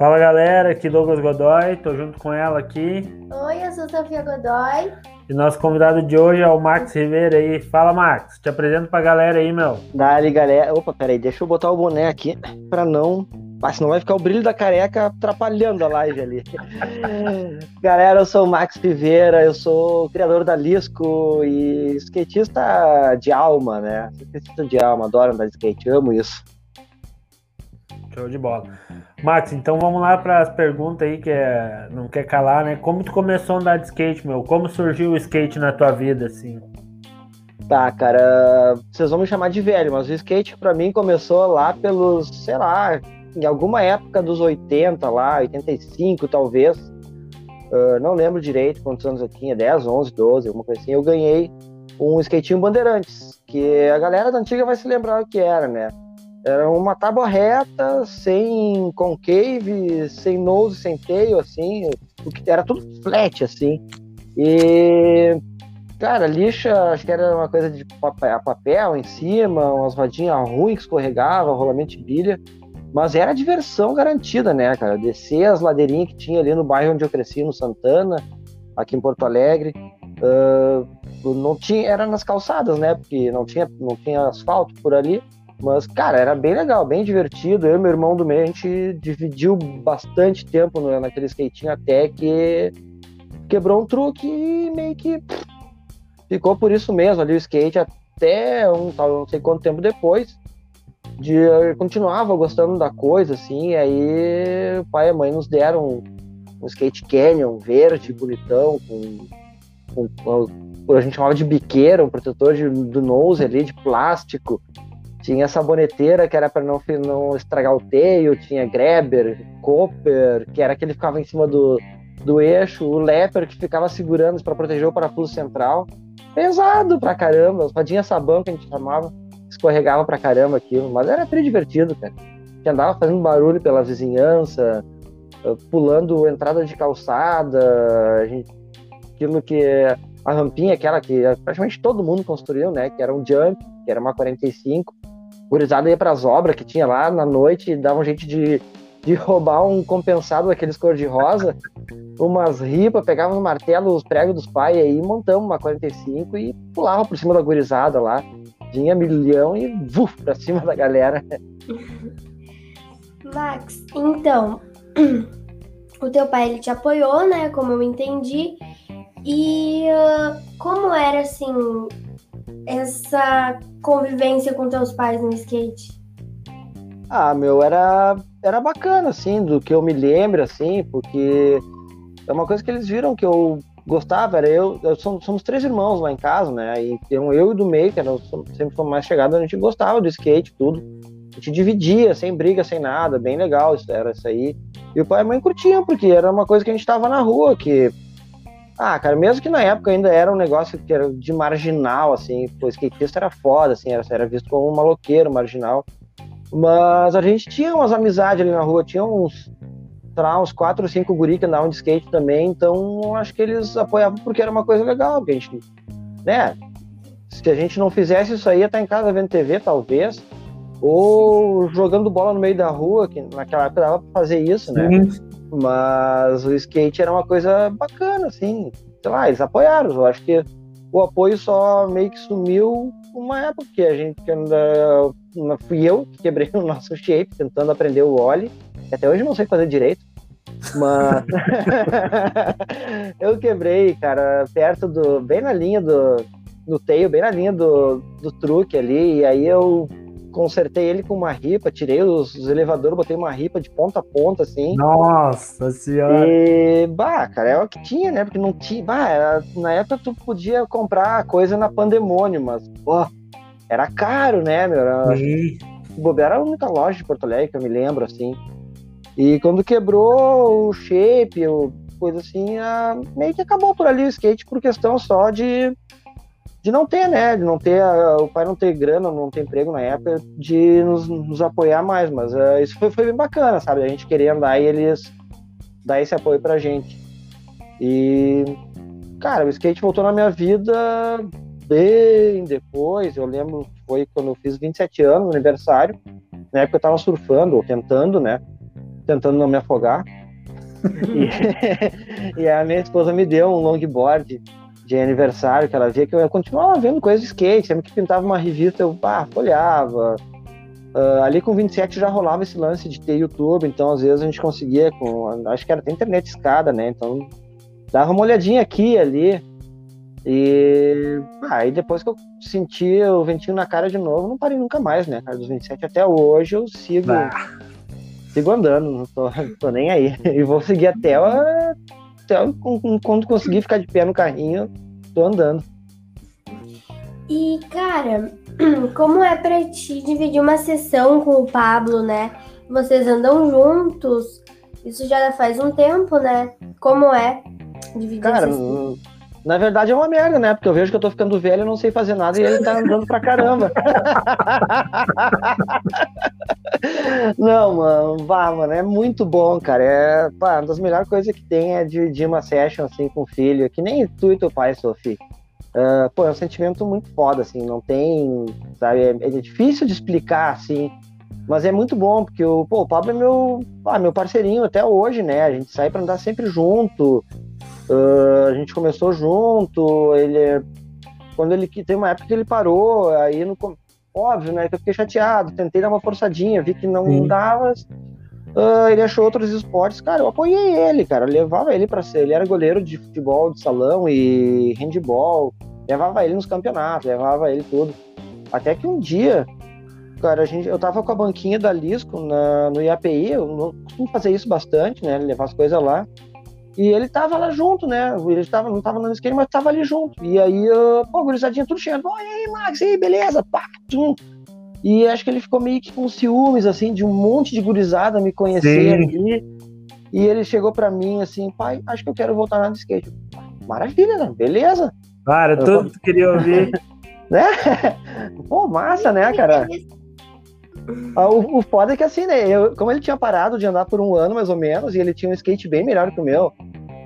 Fala galera, aqui Douglas Godoy, tô junto com ela aqui. Oi, eu sou Sofia Godoy. E nosso convidado de hoje é o Max Ribeiro aí. Fala Max, te apresento pra galera aí, meu. Dali galera. Opa, peraí, deixa eu botar o boné aqui pra não. Mas senão vai ficar o brilho da careca atrapalhando a live ali. galera, eu sou o Max Rivera, eu sou criador da Lisco e skatista de alma, né? Skatista de alma, adoro andar de skate, amo isso. Show de bola. Max, então vamos lá para as perguntas aí que é, não quer calar, né? Como tu começou a andar de skate, meu? Como surgiu o skate na tua vida, assim? Tá, cara, vocês vão me chamar de velho, mas o skate para mim começou lá pelos, sei lá, em alguma época dos 80 lá, 85 talvez. Uh, não lembro direito quantos anos eu tinha, 10, 11, 12, alguma coisa assim. Eu ganhei um skatinho Bandeirantes, que a galera da antiga vai se lembrar o que era, né? Era uma tábua reta, sem concave, sem nose, sem tail, assim, o que era tudo flat, assim. E, cara, lixa, acho que era uma coisa de papel, em cima, umas rodinhas ruins que escorregavam, rolamento de bilha. Mas era diversão garantida, né, cara? Descer as ladeirinhas que tinha ali no bairro onde eu cresci, no Santana, aqui em Porto Alegre. Uh, não tinha, era nas calçadas, né? Porque não tinha, não tinha asfalto por ali. Mas, cara, era bem legal, bem divertido. Eu e meu irmão do meio, a gente dividiu bastante tempo naquele skatinho até que quebrou um truque e meio que ficou por isso mesmo ali o skate até um não sei quanto tempo depois. De, eu continuava gostando da coisa, assim, aí o pai e a mãe nos deram um, um skate canyon verde, bonitão, com, com, com, a gente chamava de biqueira, um protetor de, do nose ali, de plástico, tinha saboneteira, que era para não, não estragar o teio, tinha grabber, copper, que era aquele que ficava em cima do, do eixo, o leper, que ficava segurando para proteger o parafuso central. Pesado pra caramba, as padinhas sabão que a gente chamava, escorregava pra caramba aquilo, mas era tri divertido, cara. Gente andava fazendo barulho pela vizinhança, eh, pulando entrada de calçada, gente, aquilo que a rampinha, aquela que praticamente todo mundo construiu, né? Que era um jump, que era uma 45 gurizada ia pras obras que tinha lá na noite e dava um jeito de, de roubar um compensado daqueles cor-de-rosa, umas ripas, pegava no martelo os pregos dos pais aí, montamos uma 45 e pulava por cima da gurizada lá. Vinha milhão e vuf, pra cima da galera. Max, então, o teu pai ele te apoiou, né? Como eu entendi. E uh, como era assim essa convivência com teus pais no skate? Ah, meu, era, era bacana, assim, do que eu me lembro, assim, porque é uma coisa que eles viram que eu gostava, era eu, eu somos, somos três irmãos lá em casa, né, e um eu e do meio, que era, sempre fomos mais chegados, a gente gostava do skate, tudo, a gente dividia, sem briga, sem nada, bem legal, isso, era isso aí, e o pai e a mãe curtiam, porque era uma coisa que a gente tava na rua, que ah, cara, mesmo que na época ainda era um negócio que era de marginal, assim, o skatista era foda, assim, era, era visto como um maloqueiro marginal. Mas a gente tinha umas amizades ali na rua, tinha uns, lá, uns quatro ou cinco guri que andavam de skate também, então acho que eles apoiavam porque era uma coisa legal, a gente, né, se a gente não fizesse isso aí, ia estar em casa vendo TV, talvez, ou jogando bola no meio da rua, que naquela época dava pra fazer isso, né? Sim. Mas o skate era uma coisa bacana, assim. Sei lá, eles apoiaram. Eu acho que o apoio só meio que sumiu uma época que a gente que ainda, fui eu que quebrei o nosso shape tentando aprender o ollie. Até hoje não sei fazer direito. Mas eu quebrei, cara, perto do. bem na linha do. no teio, bem na linha do, do truque ali. E aí eu consertei ele com uma ripa, tirei os, os, elevadores, botei uma ripa de ponta a ponta, assim. Nossa senhora! E, bah, cara, é o que tinha, né? Porque não tinha. Bah, era, na época tu podia comprar coisa na Pandemônio, mas, pô, era caro, né, meu? Era, Bobeira era a única loja de Porto Alegre que eu me lembro, assim. E quando quebrou o shape, o, coisa assim, a, meio que acabou por ali o skate por questão só de de não ter, né? De não ter, o pai não ter grana, não ter emprego na época, de nos, nos apoiar mais. Mas uh, isso foi, foi bem bacana, sabe? A gente queria andar e eles dar esse apoio pra gente. E, cara, o skate voltou na minha vida bem depois. Eu lembro foi quando eu fiz 27 anos, aniversário. Na época eu tava surfando, ou tentando, né? tentando não me afogar. e, e, a minha esposa me deu um longboard de aniversário, que ela via que eu continuava vendo coisas de skate, sempre que pintava uma revista eu ah, folhava. Uh, ali com 27 já rolava esse lance de ter YouTube, então às vezes a gente conseguia, com, acho que era até internet escada, né? Então dava uma olhadinha aqui ali. E aí depois que eu senti o ventinho na cara de novo, não parei nunca mais, né? Cara, dos 27 até hoje eu sigo. Ah. Sigo andando, não tô, tô, nem aí. E vou seguir até, até quando conseguir ficar de pé no carrinho, tô andando. E, cara, como é pra ti dividir uma sessão com o Pablo, né? Vocês andam juntos, isso já faz um tempo, né? Como é dividir Cara, na verdade é uma merda, né? Porque eu vejo que eu tô ficando velho e não sei fazer nada e ele tá andando pra caramba. não, mano, vá, mano, é muito bom, cara. É, pá, uma das melhores coisas que tem é dividir uma session assim com o filho, que nem tu e teu pai, Sofia. Uh, pô, é um sentimento muito foda, assim, não tem, sabe, é, é, difícil de explicar, assim, mas é muito bom, porque o, pô, o Pablo é meu, ah, meu parceirinho até hoje, né, a gente sai para andar sempre junto, Uh, a gente começou junto, ele quando ele tem uma época que ele parou, aí no óbvio, né, que eu fiquei chateado, tentei dar uma forçadinha, vi que não Sim. dava. Uh, ele achou outros esportes, cara, eu apoiei ele, cara, levava ele para ser, ele era goleiro de futebol de salão e handball, levava ele nos campeonatos, levava ele tudo. Até que um dia, cara, a gente, eu tava com a banquinha da Lisco na, no IAPI, eu não costumo fazer isso bastante, né, levar as coisas lá. E ele tava lá junto, né? Ele tava, não tava no esquema, mas tava ali junto. E aí, uh, pô, gurizadinha tudo cheio. Pô, e aí, Max, e aí, beleza? Pá, tum. E acho que ele ficou meio que com ciúmes, assim, de um monte de gurizada me conhecer Sim. ali. E ele chegou para mim assim, pai, acho que eu quero voltar na de skate. Maravilha, né? Beleza. Cara, tudo que queria ouvir. né? Pô, massa, né, cara? Ah, o, o foda é que assim, né? Eu, como ele tinha parado de andar por um ano mais ou menos, e ele tinha um skate bem melhor que o meu,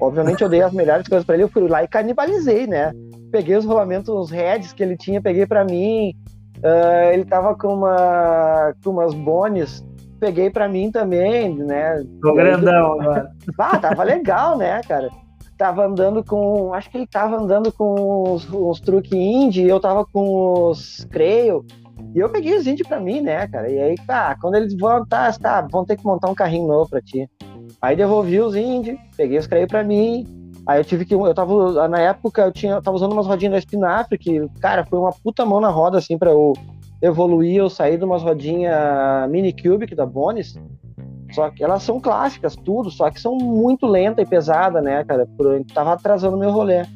obviamente eu dei as melhores coisas para ele, eu fui lá e canibalizei, né? Peguei os rolamentos, os heads que ele tinha, peguei para mim. Uh, ele tava com, uma, com umas bones, peguei para mim também, né? Tô grandão agora. Ah, tava legal, né, cara? Tava andando com. Acho que ele tava andando com os, os truque indie, eu tava com os creio. E eu peguei os índios pra mim, né, cara? E aí, tá, quando eles vão, tá, tá, vão ter que montar um carrinho novo pra ti. Aí devolvi os índios, peguei os creio pra mim. Aí eu tive que. Eu tava. Na época eu tinha. Eu tava usando umas rodinhas da Spinafre, que, cara, foi uma puta mão na roda, assim, pra eu evoluir. Eu saí de umas rodinhas Mini Cubic da Bonis. Só que elas são clássicas, tudo, só que são muito lenta e pesada, né, cara? Por, tava atrasando meu rolê.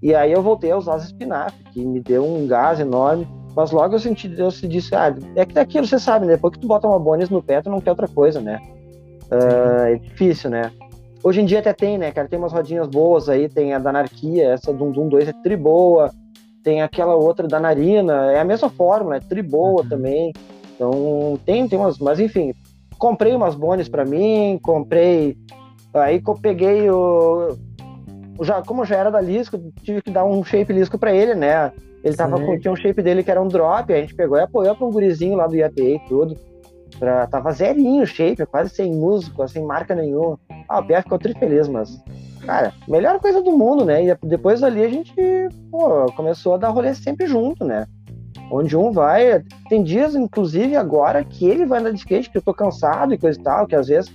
E aí eu voltei a usar as Spinafre, que me deu um gás enorme. Mas logo eu senti, se disse, ah, é que daquilo você sabe, né? Depois que tu bota uma bonis no pé, tu não quer outra coisa, né? Uh, é difícil, né? Hoje em dia até tem, né, cara? Tem umas rodinhas boas aí, tem a da Anarquia, essa do Doom 2 é tri boa, tem aquela outra da Narina, é a mesma fórmula, é tri boa uhum. também. Então, tem, tem umas, mas enfim, comprei umas bonis para mim, comprei, aí eu peguei o, já, como já era da Lisco, tive que dar um shape Lisco para ele, né? Ele tava com, tinha um shape dele que era um drop, a gente pegou e apoiou pra um gurizinho lá do IAPA e tudo. Pra, tava zerinho o shape, quase sem músico, sem marca nenhuma. Ah, o Pierre ficou tri feliz, mas. Cara, melhor coisa do mundo, né? E depois ali a gente, pô, começou a dar rolê sempre junto, né? Onde um vai. Tem dias, inclusive, agora que ele vai andar de skate, que eu tô cansado e coisa e tal, que às vezes.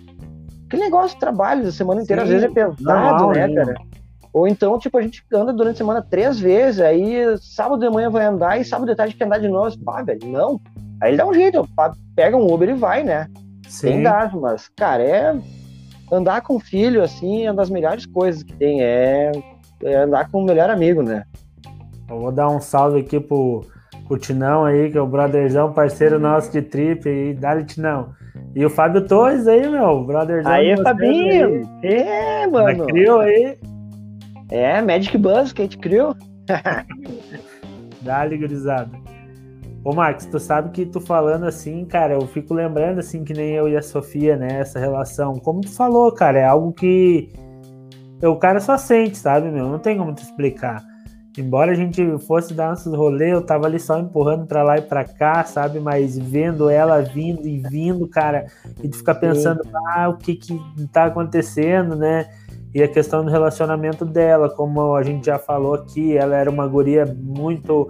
Que negócio de trabalho a semana inteira, Sim, às vezes é pesado, né, cara? Ou então, tipo, a gente anda durante a semana três vezes, aí sábado de manhã vai andar e sábado de tarde quer andar de novo. Pá, velho, não. Aí ele dá um jeito, pega um Uber e vai, né? Sim. Tem mas, cara, é. Andar com filho, assim, é uma das melhores coisas que tem. É, é andar com o melhor amigo, né? Eu vou dar um salve aqui pro, pro Tinão aí, que é o brotherzão, parceiro nosso de trip aí. Dá-lhe, Tinão. E o Fábio Torres aí, meu, brotherzão. Aí, Fabinho! Aí. É, mano. Criou aí. É, Magic Buzz que a gente criou. Dá-lhe, gurizada. Ô, Max, tu sabe que tu falando assim, cara, eu fico lembrando assim que nem eu e a Sofia, né, essa relação. Como tu falou, cara, é algo que o cara só sente, sabe, meu? Não tem como te explicar. Embora a gente fosse dar nossos rolês, eu tava ali só empurrando para lá e para cá, sabe? Mas vendo ela vindo e vindo, cara, e tu fica pensando, ah, o que que tá acontecendo, né? E a questão do relacionamento dela, como a gente já falou aqui, ela era uma guria muito,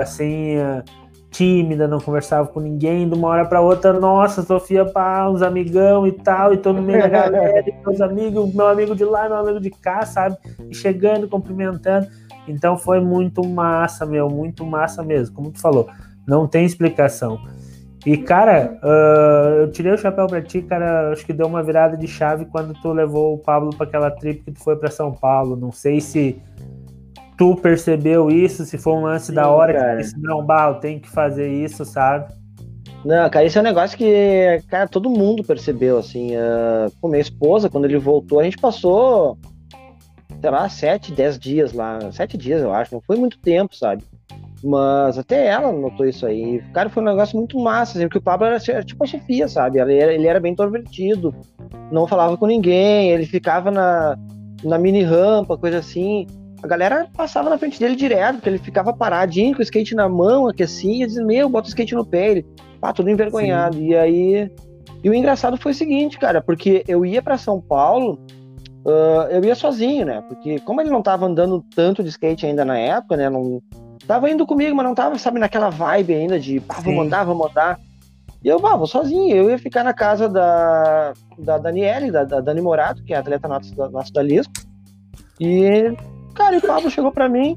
assim, tímida, não conversava com ninguém, de uma hora para outra, nossa, Sofia, pá, uns amigão e tal, e tô no meio da galera, meus amigos, meu amigo de lá, meu amigo de cá, sabe? E chegando, cumprimentando. Então foi muito massa, meu, muito massa mesmo, como tu falou, não tem explicação. E, cara, uh, eu tirei o chapéu pra ti, cara, acho que deu uma virada de chave quando tu levou o Pablo para aquela trip que tu foi para São Paulo. Não sei se tu percebeu isso, se foi um lance Sim, da hora cara. que disse, não, Barro, tem que fazer isso, sabe? Não, cara, esse é um negócio que, cara, todo mundo percebeu, assim. Uh, com minha esposa, quando ele voltou, a gente passou, sei lá, sete, dez dias lá. Sete dias, eu acho. Não foi muito tempo, sabe? Mas até ela notou isso aí. Cara, foi um negócio muito massa, assim, porque o Pablo era, era tipo a Sofia, sabe? Ele era, ele era bem introvertido, não falava com ninguém, ele ficava na, na mini rampa, coisa assim a galera passava na frente dele direto, porque ele ficava paradinho com o skate na mão, aquecia, e dizia, meu, bota o skate no pé. Ele, pá, tudo envergonhado. Sim. E aí. E o engraçado foi o seguinte, cara, porque eu ia para São Paulo, uh, eu ia sozinho, né? Porque como ele não tava andando tanto de skate ainda na época, né? Não, tava indo comigo, mas não tava, sabe, naquela vibe ainda de, pá, vou mandar, vou mandar. E eu, pá, vou sozinho. Eu ia ficar na casa da, da Daniele, da, da Dani Morato, que é atleta nossa, nossa da Lisco. E Cara, e o Pablo chegou pra mim,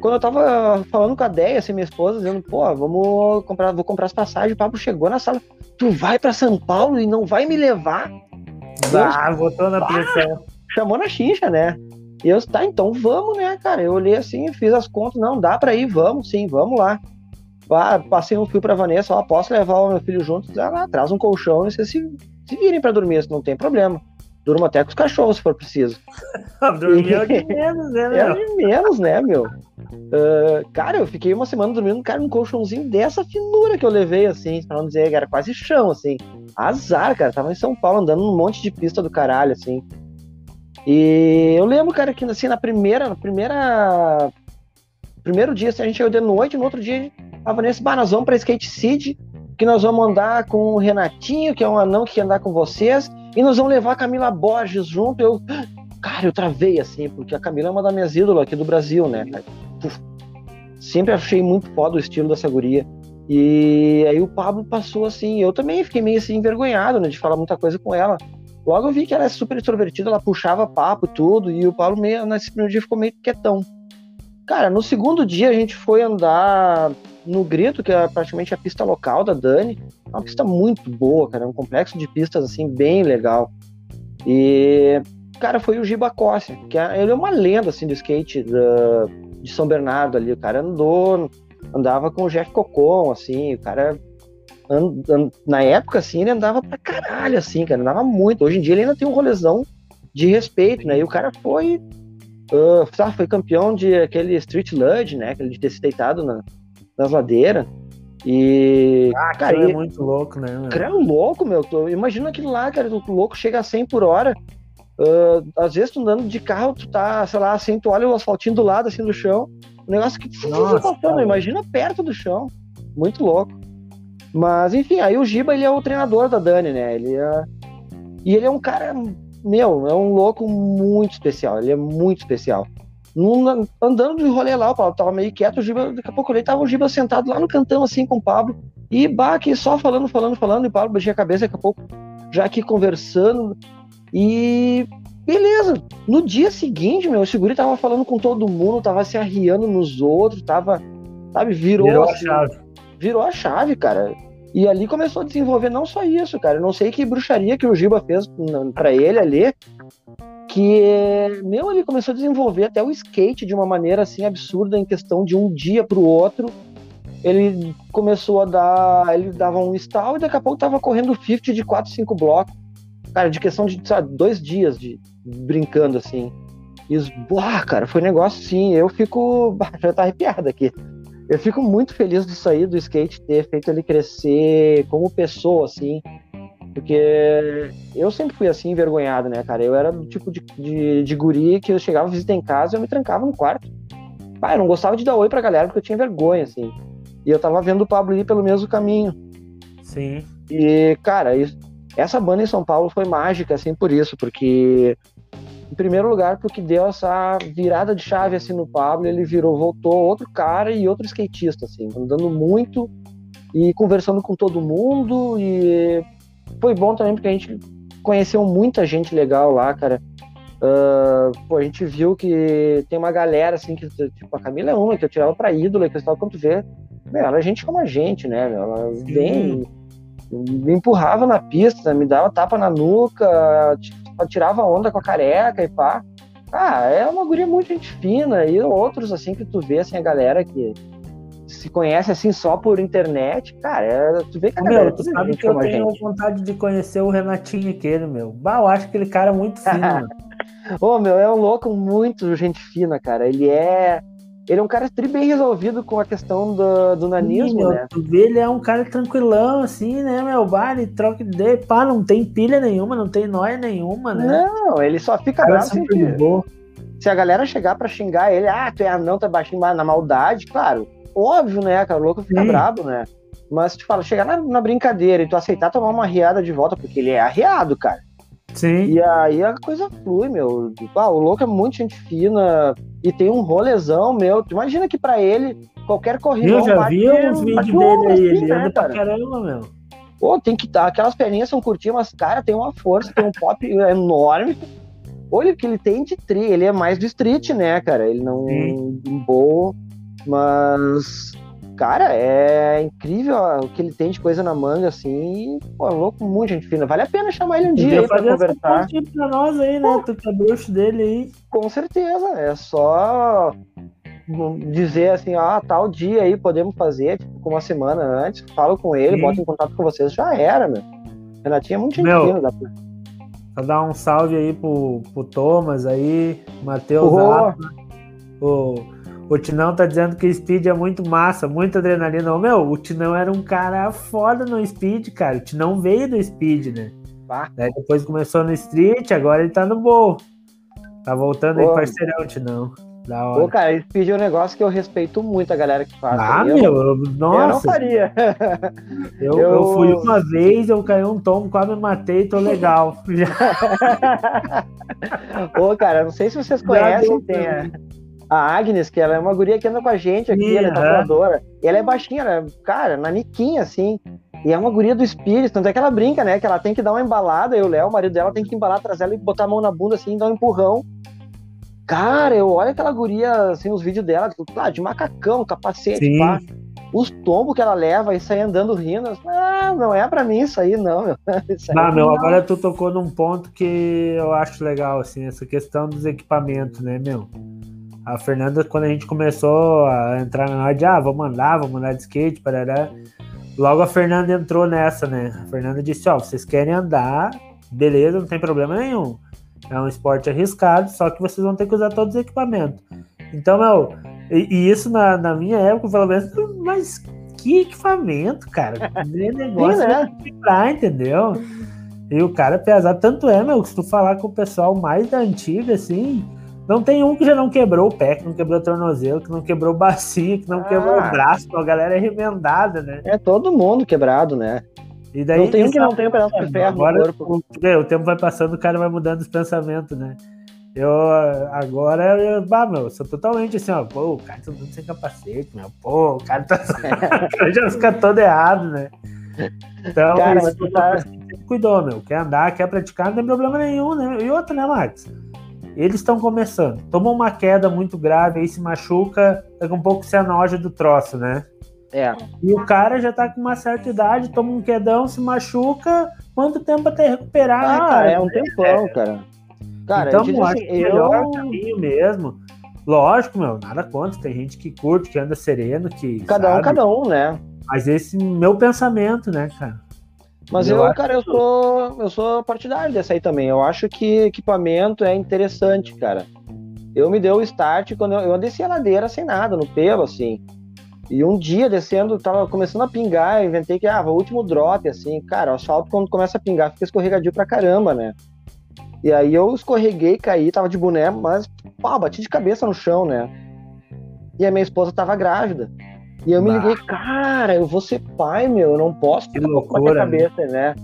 quando eu tava falando com a Deia, assim, minha esposa, dizendo, pô, vamos comprar, vou comprar as passagens, o Pablo chegou na sala, tu vai pra São Paulo e não vai me levar? Ah, botou na pressão. Chamou na xincha, né? E eu, tá, então vamos, né, cara? Eu olhei assim, fiz as contas, não, dá pra ir, vamos sim, vamos lá. Ah, passei um fio pra Vanessa, ó, posso levar o meu filho junto? Ela traz um colchão e vocês se, se virem pra dormir, não tem problema. Durmo até com os cachorros, se for preciso. Dormir é de menos, né, meu? É de menos, né, meu? Uh, cara, eu fiquei uma semana dormindo, cara, num colchãozinho dessa finura que eu levei, assim, pra não dizer, era quase chão, assim. Azar, cara, tava em São Paulo, andando num monte de pista do caralho, assim. E eu lembro, cara, que assim, na primeira, na primeira. Primeiro dia, assim, a gente chegou de noite, no outro dia, a Vanessa, bah, nós vamos pra Skate City, que nós vamos andar com o Renatinho, que é um anão que quer andar com vocês, e nós vamos levar a Camila Borges junto. Eu, cara, eu travei assim, porque a Camila é uma das minhas ídolas aqui do Brasil, né? Sempre achei muito foda o estilo dessa guria. E aí o Pablo passou assim, eu também fiquei meio assim envergonhado, né, de falar muita coisa com ela. Logo eu vi que ela é super extrovertida, ela puxava papo e tudo, e o Pablo meio, nesse primeiro dia ficou meio quietão. Cara, no segundo dia a gente foi andar no Grito, que é praticamente a pista local da Dani. É uma pista muito boa, cara. É um complexo de pistas, assim, bem legal. E, cara, foi o Giba Costa, que é, ele é uma lenda, assim, do skate da, de São Bernardo ali. O cara andou, andava com o Jeff Cocon, assim, o cara... And, and, na época, assim, ele andava pra caralho, assim, cara. Andava muito. Hoje em dia ele ainda tem um rolezão de respeito, né? E o cara foi... Uh, foi campeão de aquele Street Lud, né? Aquele de ter se deitado na, das ladeiras. E. Ah, cara, é muito louco, né? Meu? Cara, é louco, meu. Imagina aquilo lá, cara, o louco chega a 100 por hora. Uh, às vezes tu andando de carro, tu tá, sei lá, assim, tu olha o asfaltinho do lado, assim, do chão. Um negócio que Nossa, passando, imagina perto do chão. Muito louco. Mas, enfim, aí o Giba, ele é o treinador da Dani, né? Ele é... E ele é um cara, meu, é um louco muito especial. Ele é muito especial. Num, andando de rolê lá, o Pablo tava meio quieto, o Giba, daqui a pouco ele tava o Giba sentado lá no cantão, assim, com o Pablo, e baque só falando, falando, falando, e o Pablo baixia a cabeça, daqui a pouco já aqui conversando, e beleza. No dia seguinte, meu, o Seguri tava falando com todo mundo, tava se arriando nos outros, tava, sabe, virou, virou a assim, chave. Virou a chave, cara. E ali começou a desenvolver não só isso, cara. Eu não sei que bruxaria que o Giba fez para ele ali, que meu ele começou a desenvolver até o skate de uma maneira assim absurda em questão de um dia para o outro. Ele começou a dar ele dava um stall e daqui a pouco tava correndo 50 de 4, 5 blocos. Cara de questão de sabe, dois dias de brincando assim. E os, cara foi um negócio assim eu fico já tá arrepiado aqui eu fico muito feliz de sair do skate ter feito ele crescer como pessoa assim porque eu sempre fui assim, envergonhado, né, cara? Eu era do tipo de, de, de guri que eu chegava a visitar em casa e eu me trancava no quarto. Ah, eu não gostava de dar oi pra galera porque eu tinha vergonha, assim. E eu tava vendo o Pablo ir pelo mesmo caminho. Sim. E, cara, isso, essa banda em São Paulo foi mágica, assim, por isso, porque, em primeiro lugar, porque deu essa virada de chave, assim, no Pablo, ele virou, voltou outro cara e outro skatista, assim, andando muito e conversando com todo mundo, e foi bom também porque a gente conheceu muita gente legal lá, cara. Uh, pô, a gente viu que tem uma galera, assim, que, tipo, a Camila é uma, que eu tirava pra ídola, que eu estava quando vê, meu, ela é gente como a gente, né, meu, ela vem me empurrava na pista, me dava tapa na nuca, tirava onda com a careca e pá. Ah, é uma guria muito gente fina. E outros, assim, que tu vê, assim, a galera que se conhece, assim, só por internet, cara, é, tu vê que a galera... Meu, tu sabe que eu tenho gente. vontade de conhecer o Renatinho aquele, meu. Bah, eu acho aquele cara muito fino, Ô, oh, meu, é um louco muito gente fina, cara. Ele é ele é um cara tri bem resolvido com a questão do, do nanismo, Sim, né? Tu vê, ele é um cara tranquilão, assim, né, meu? Bar, ele troca de pá, não tem pilha nenhuma, não tem noia nenhuma, né? Não, ele só fica bravo se, se a galera chegar pra xingar ele, ah, tu é anão, tu é baixinho, na maldade, claro, óbvio, né, cara, o louco fica Sim. brabo, né? Mas te fala, chegar na, na, brincadeira e tu aceitar tomar uma riada de volta, porque ele é arreado, cara. Sim. E aí a coisa flui, meu. Ah, o louco é muito gente fina e tem um rolezão, meu. Imagina que pra ele, qualquer corrida. Eu já vi uns vídeos dele aí, ele né, anda pra caramba, meu. Pô, tem que dar. Aquelas perninhas são curtinhas, mas, cara, tem uma força, tem um pop enorme. Olha o que ele tem de tri. Ele é mais do street, né, cara? Ele não. Sim. Boa. Mas cara, é incrível o que ele tem de coisa na manga, assim. Pô, é louco, muito gente fina. Vale a pena chamar ele um dia aí pra conversar. pra nós aí, né? Tu que é bruxo dele aí. Com certeza. É só dizer assim, ah, tal dia aí podemos fazer, tipo, uma semana antes, falo com ele, Sim. boto em contato com vocês, já era, meu. Renatinho é muito gente fina, dá pra... Só dar um salve aí pro, pro Thomas aí, Matheus o o Tinão tá dizendo que o Speed é muito massa, muita adrenalina. Ô, meu, o Tinão era um cara foda no Speed, cara. O Tinão veio do Speed, né? Daí depois começou no Street, agora ele tá no Bowl. Tá voltando Pô, aí, parceirão, Tinão. Da hora. Pô, cara, Speed é um negócio que eu respeito muito a galera que faz. Ah, eu, meu, nossa. Eu não faria. Eu, eu... eu fui uma vez, eu caí um tombo, quase me matei, tô legal. Pô, cara, não sei se vocês conhecem, tem a Agnes, que ela é uma guria que anda com a gente aqui, ela é tatuadora. E ela é baixinha, ela é, cara, naniquinha, assim. E é uma guria do espírito, tanto é que ela brinca, né? Que ela tem que dar uma embalada, e o Léo, o marido dela, tem que embalar atrás dela e botar a mão na bunda, assim, e dar um empurrão. Cara, eu olho aquela guria, assim, nos vídeos dela, ah, de macacão, capacete, Sim. pá. Os tombos que ela leva e sai andando rindo. Ah, não é pra mim isso aí, não, meu. Isso não, meu, não. agora tu tocou num ponto que eu acho legal, assim, essa questão dos equipamentos, né, meu? A Fernanda, quando a gente começou a entrar na hora de, ah, vamos andar, vamos andar de skate, parará. Logo a Fernanda entrou nessa, né? A Fernanda disse, ó, oh, vocês querem andar, beleza, não tem problema nenhum. É um esporte arriscado, só que vocês vão ter que usar todos os equipamentos. Então, meu, e, e isso na, na, minha época, pelo menos, mas que equipamento, cara? Que negócio né? Entendeu? E o cara é pesado, tanto é, meu, que se tu falar com o pessoal mais da antiga, assim, não tem um que já não quebrou o pé, que não quebrou o tornozelo, que não quebrou bacia, que não ah. quebrou o braço, a galera é remendada, né? É todo mundo quebrado, né? E daí, não tem um que não tem um pedaço de ferro agora, no corpo. O, o, tempo vai passando, o cara vai mudando os pensamentos, né? Eu agora, eu, bah, meu, sou totalmente assim, ó, pô, o cara tá tudo sem capacete, meu, pô, o cara tá. já fica todo errado, né? Então, cara, isso, tá... cuidou, meu. Quer andar, quer praticar, não tem problema nenhum, né? E outra, né, Max? Eles estão começando. Tomou uma queda muito grave, aí se machuca, daqui um pouco se anoja do troço, né? É. E o cara já tá com uma certa idade, toma um quedão, se machuca. Quanto tempo até recuperar, ah, cara? É um tempão, é. cara. Cara, então, eu acho assim, que eu... melhor caminho mesmo. Lógico, meu, nada contra. Tem gente que curte, que anda sereno, que. Cada sabe? um, cada um, né? Mas esse meu pensamento, né, cara? Mas eu, eu cara, eu sou, eu sou partidário dessa aí também. Eu acho que equipamento é interessante, cara. Eu me deu o start quando eu, eu desci a ladeira sem nada, no pelo, assim. E um dia descendo, tava começando a pingar, inventei que, ah, o último drop, assim. Cara, o asfalto quando começa a pingar fica escorregadio pra caramba, né? E aí eu escorreguei, caí, tava de boné, mas, pá, bati de cabeça no chão, né? e a minha esposa tava grávida. E eu me liguei, cara, eu vou ser pai, meu, eu não posso que loucura, a cabeça, né?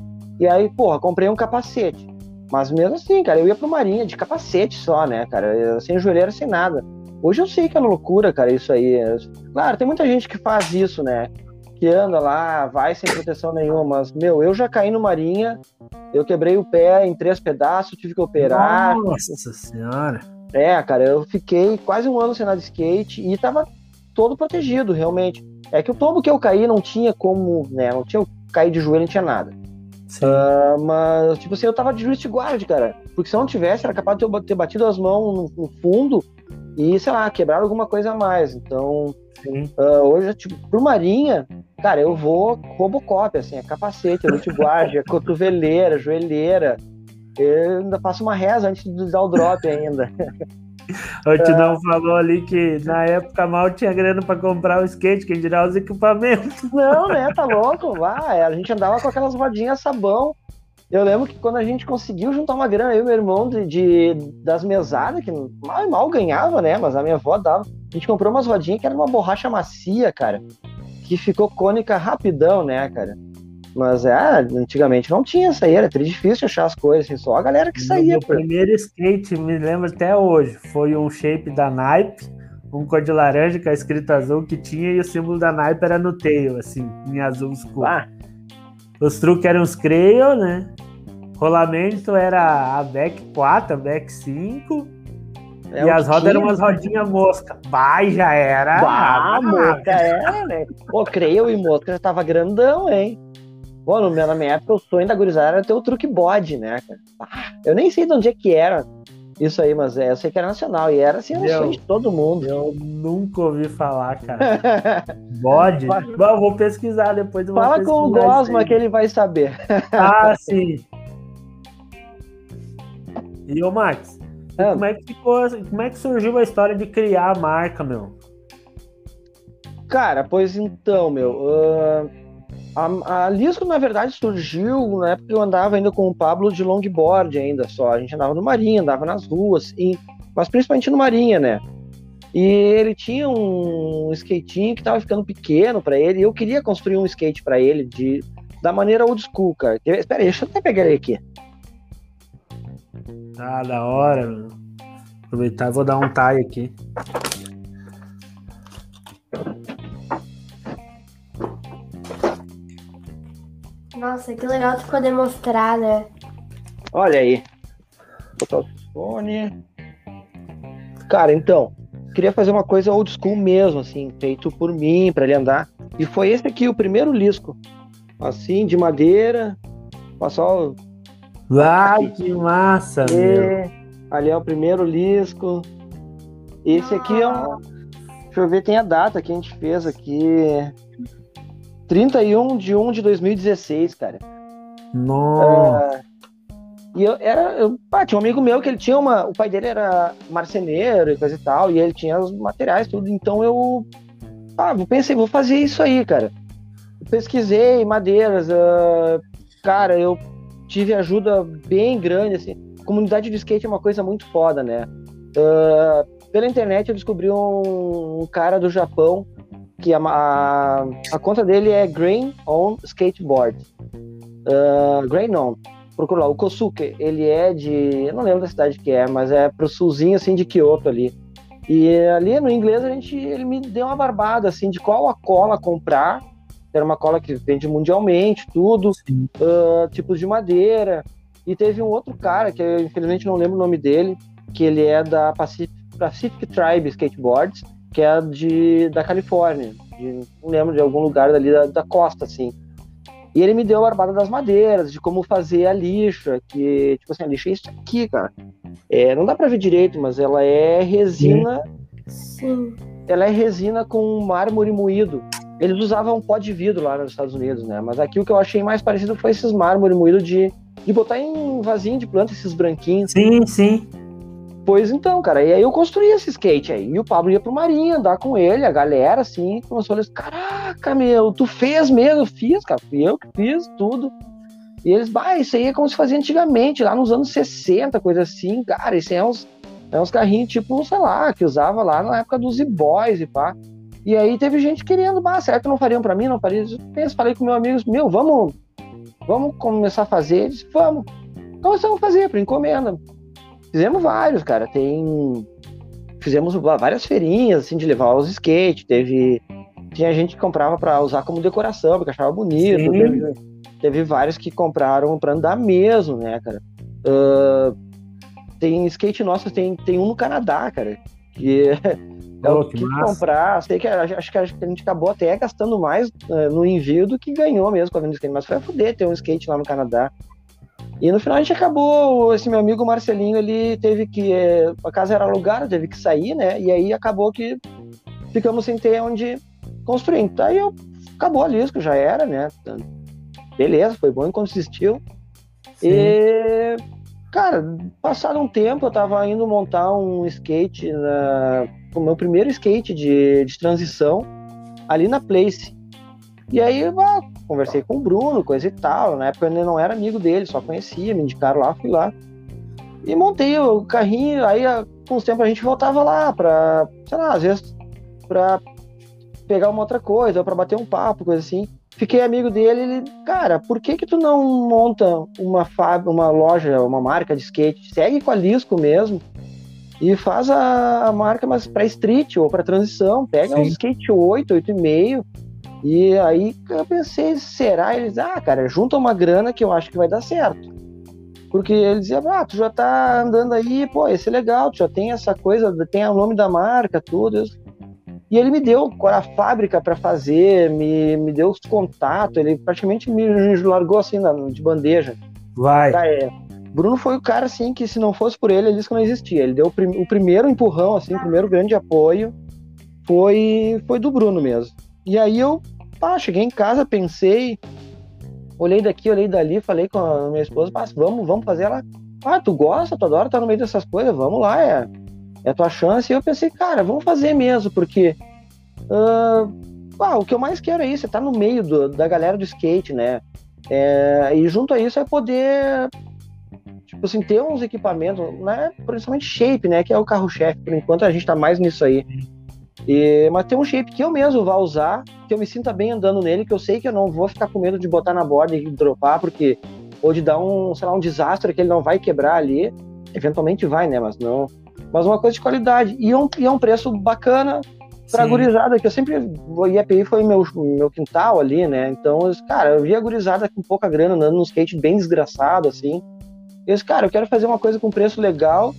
E aí, porra, comprei um capacete. Mas mesmo assim, cara, eu ia pro Marinha de capacete só, né, cara? Sem joelheira, sem nada. Hoje eu sei que é uma loucura, cara, isso aí. Claro, tem muita gente que faz isso, né? Que anda lá, vai sem proteção nenhuma, mas, meu, eu já caí no Marinha, eu quebrei o pé em três pedaços, tive que operar. Nossa senhora. É, cara, eu fiquei quase um ano sem andar de skate e tava todo protegido, realmente. É que o tombo que eu caí não tinha como, né? Não tinha cair de joelho, não tinha nada. Uh, mas, tipo assim, eu tava de wrist guard, cara. Porque se eu não tivesse, era capaz de eu ter batido as mãos no, no fundo e, sei lá, quebrar alguma coisa a mais. Então, uh, hoje, tipo, pro Marinha, cara, eu vou Robocop, assim, é capacete, é wrist guard, é cotoveleira, joelheira. Eu ainda faço uma reza antes de dar o drop ainda. O Tidão é. falou ali que na época mal tinha grana para comprar o skate, quem dirá os equipamentos. Não, né? Tá louco? Vai, a gente andava com aquelas rodinhas sabão. Eu lembro que quando a gente conseguiu juntar uma grana, eu e meu irmão, de, de das mesadas, que mal mal ganhava, né? Mas a minha avó dava. A gente comprou umas rodinhas que era uma borracha macia, cara. Que ficou cônica rapidão, né, cara? Mas é, antigamente não tinha isso aí, era difícil achar as coisas, assim, só a galera que saía. O primeiro skate, me lembro até hoje, foi um shape da Nike, um cor de laranja com a escrita azul que tinha e o símbolo da Nike era no tail, assim, em azul escuro. Ah. Os truques eram os Creio, né? Rolamento era a Back 4, a Back 5. É e as rodas eram umas rodinhas mosca. Vai, já era. Bah, mosca era, né? Pô, creio e mosca já tava grandão, hein? Pô, no meu, na minha época, o sonho da gurizada era ter o truque bode, né, cara? Ah, eu nem sei de onde é que era isso aí, mas é, eu sei que era nacional. E era assim, o sonho de todo mundo. Eu nunca ouvi falar, cara. bode? Bom, vou pesquisar depois. Fala com o Gosma que ele vai saber. ah, sim. E o Max, é. como é que ficou, como é que surgiu a história de criar a marca, meu? Cara, pois então, meu. Uh a, a Lisco, na verdade, surgiu na época que eu andava ainda com o Pablo de longboard ainda só. A gente andava no Marinha, andava nas ruas, e, mas principalmente no Marinha, né? E ele tinha um skatinho que tava ficando pequeno para ele, e eu queria construir um skate para ele de da maneira old school, cara. Espera aí, deixa eu até pegar ele aqui. Ah, da hora. Aproveitar, vou dar um tie aqui. Nossa, que legal tu poder mostrar, né? Olha aí. Vou botar o fone. Cara, então, queria fazer uma coisa old school mesmo, assim, feito por mim, para ele andar. E foi esse aqui, o primeiro lisco. Assim, de madeira. Passou. Ai, que massa, e... Ali é o primeiro lisco. Esse aqui é um. Deixa eu ver, tem a data que a gente fez aqui. 31 de 1 de 2016, cara. Nossa. Uh, e eu era. Eu, ah, tinha um amigo meu que ele tinha uma. O pai dele era marceneiro e coisa e tal, e ele tinha os materiais, tudo. Então eu. Ah, pensei, vou fazer isso aí, cara. Eu pesquisei madeiras. Uh, cara, eu tive ajuda bem grande, assim. Comunidade de skate é uma coisa muito foda, né? Uh, pela internet eu descobri um, um cara do Japão que a, a, a, conta dele é Grain on Skateboard. Uh, Grain on. Procura lá. O Kosuke, ele é de. Eu não lembro da cidade que é, mas é pro sulzinho assim de Kyoto ali. E ali no inglês a gente, ele me deu uma barbada assim de qual a cola comprar. Era uma cola que vende mundialmente, tudo, uh, tipos de madeira. E teve um outro cara, que eu infelizmente não lembro o nome dele, que ele é da Pacific, Pacific Tribe Skateboards que é de, da Califórnia, de, não lembro, de algum lugar dali da, da costa, assim. E ele me deu a barbada das madeiras, de como fazer a lixa, que, tipo assim, a lixa é isso aqui, cara. É, não dá pra ver direito, mas ela é resina. Sim. Ela é resina com mármore moído. Eles usavam pó de vidro lá nos Estados Unidos, né? Mas aqui o que eu achei mais parecido foi esses mármore moído de, de botar em vasinho de planta, esses branquinhos. Sim, sim. Pois então, cara, e aí eu construí esse skate aí. E o Pablo ia pro Marinha andar com ele, a galera, assim, começou a dizer, caraca, meu, tu fez mesmo? Fiz, cara, fui eu que fiz tudo. E eles, bah, isso aí é como se fazia antigamente, lá nos anos 60, coisa assim, cara, isso aí é uns É uns carrinhos, tipo, sei lá, que usava lá na época dos Z-Boys e pá. E aí teve gente querendo, mas será que não fariam para mim? Não faria. Eu falei com meu amigo, meu, vamos, vamos começar a fazer? Ele disse, vamos. Começamos a fazer, por encomenda. Fizemos vários, cara. Tem. Fizemos várias feirinhas, assim, de levar os skates. Teve. Tinha gente que comprava para usar como decoração, porque achava bonito. Teve, teve, vários que compraram para andar mesmo, né, cara? Uh, tem skate nosso, tem, tem um no Canadá, cara. Que é o que, comprar. Sei que acho que a gente acabou até gastando mais uh, no envio do que ganhou mesmo com a venda de skate. Mas foi a fuder ter um skate lá no Canadá. E no final a gente acabou, esse meu amigo Marcelinho, ele teve que. É, a casa era alugada, teve que sair, né? E aí acabou que ficamos sem ter onde construir. Então aí eu, acabou a Lisco, já era, né? Beleza, foi bom enquanto existiu. Sim. E Cara, passado um tempo, eu tava indo montar um skate, na... o meu primeiro skate de, de transição, ali na Place. E aí, ah, conversei com o Bruno, coisa e tal. Na época eu ainda não era amigo dele, só conhecia, me indicaram lá, fui lá. E montei o carrinho, aí com os tempos a gente voltava lá pra, sei lá, às vezes pra pegar uma outra coisa, ou pra bater um papo, coisa assim fiquei amigo dele, ele, cara, por que que tu não monta uma fábrica, uma loja, uma marca de skate? Segue com a Lisco mesmo e faz a, a marca mas para street ou para transição, pega Sim. um skate 8, 8,5 e aí eu pensei, será? Eles, ah, cara, junta uma grana que eu acho que vai dar certo. Porque ele dizia, ah, tu já tá andando aí, pô, esse é legal, tu já tem essa coisa, tem o nome da marca, tudo. E ele me deu a fábrica para fazer, me, me deu os contatos, ele praticamente me largou assim de bandeja. Vai. é. Bruno foi o cara assim que se não fosse por ele, ele disse que não existia. Ele deu o, prim o primeiro empurrão, assim, o primeiro grande apoio foi foi do Bruno mesmo. E aí eu, pá, cheguei em casa, pensei, olhei daqui, olhei dali, falei com a minha esposa, vamos, vamos fazer ela. Ah, tu gosta, tu adora estar no meio dessas coisas, vamos lá, é é tua chance. E eu pensei, cara, vamos fazer mesmo, porque uh, o que eu mais quero é isso, é estar no meio do, da galera do skate, né? É, e junto a isso é poder, tipo assim, ter uns equipamentos, né? Principalmente shape, né? Que é o carro-chefe, por enquanto a gente tá mais nisso aí. E, mas ter um shape que eu mesmo vá usar, que eu me sinta bem andando nele, que eu sei que eu não vou ficar com medo de botar na borda e dropar, porque ou de dar um, sei lá, um desastre que ele não vai quebrar ali. Eventualmente vai, né? Mas não, mas uma coisa de qualidade. E é um, e é um preço bacana pra Sim. gurizada, que eu sempre. O IAPI foi meu, meu quintal ali, né? Então, cara, eu vi a gurizada com pouca grana andando no skate bem desgraçado, assim. Eu disse, cara, eu quero fazer uma coisa com preço legal,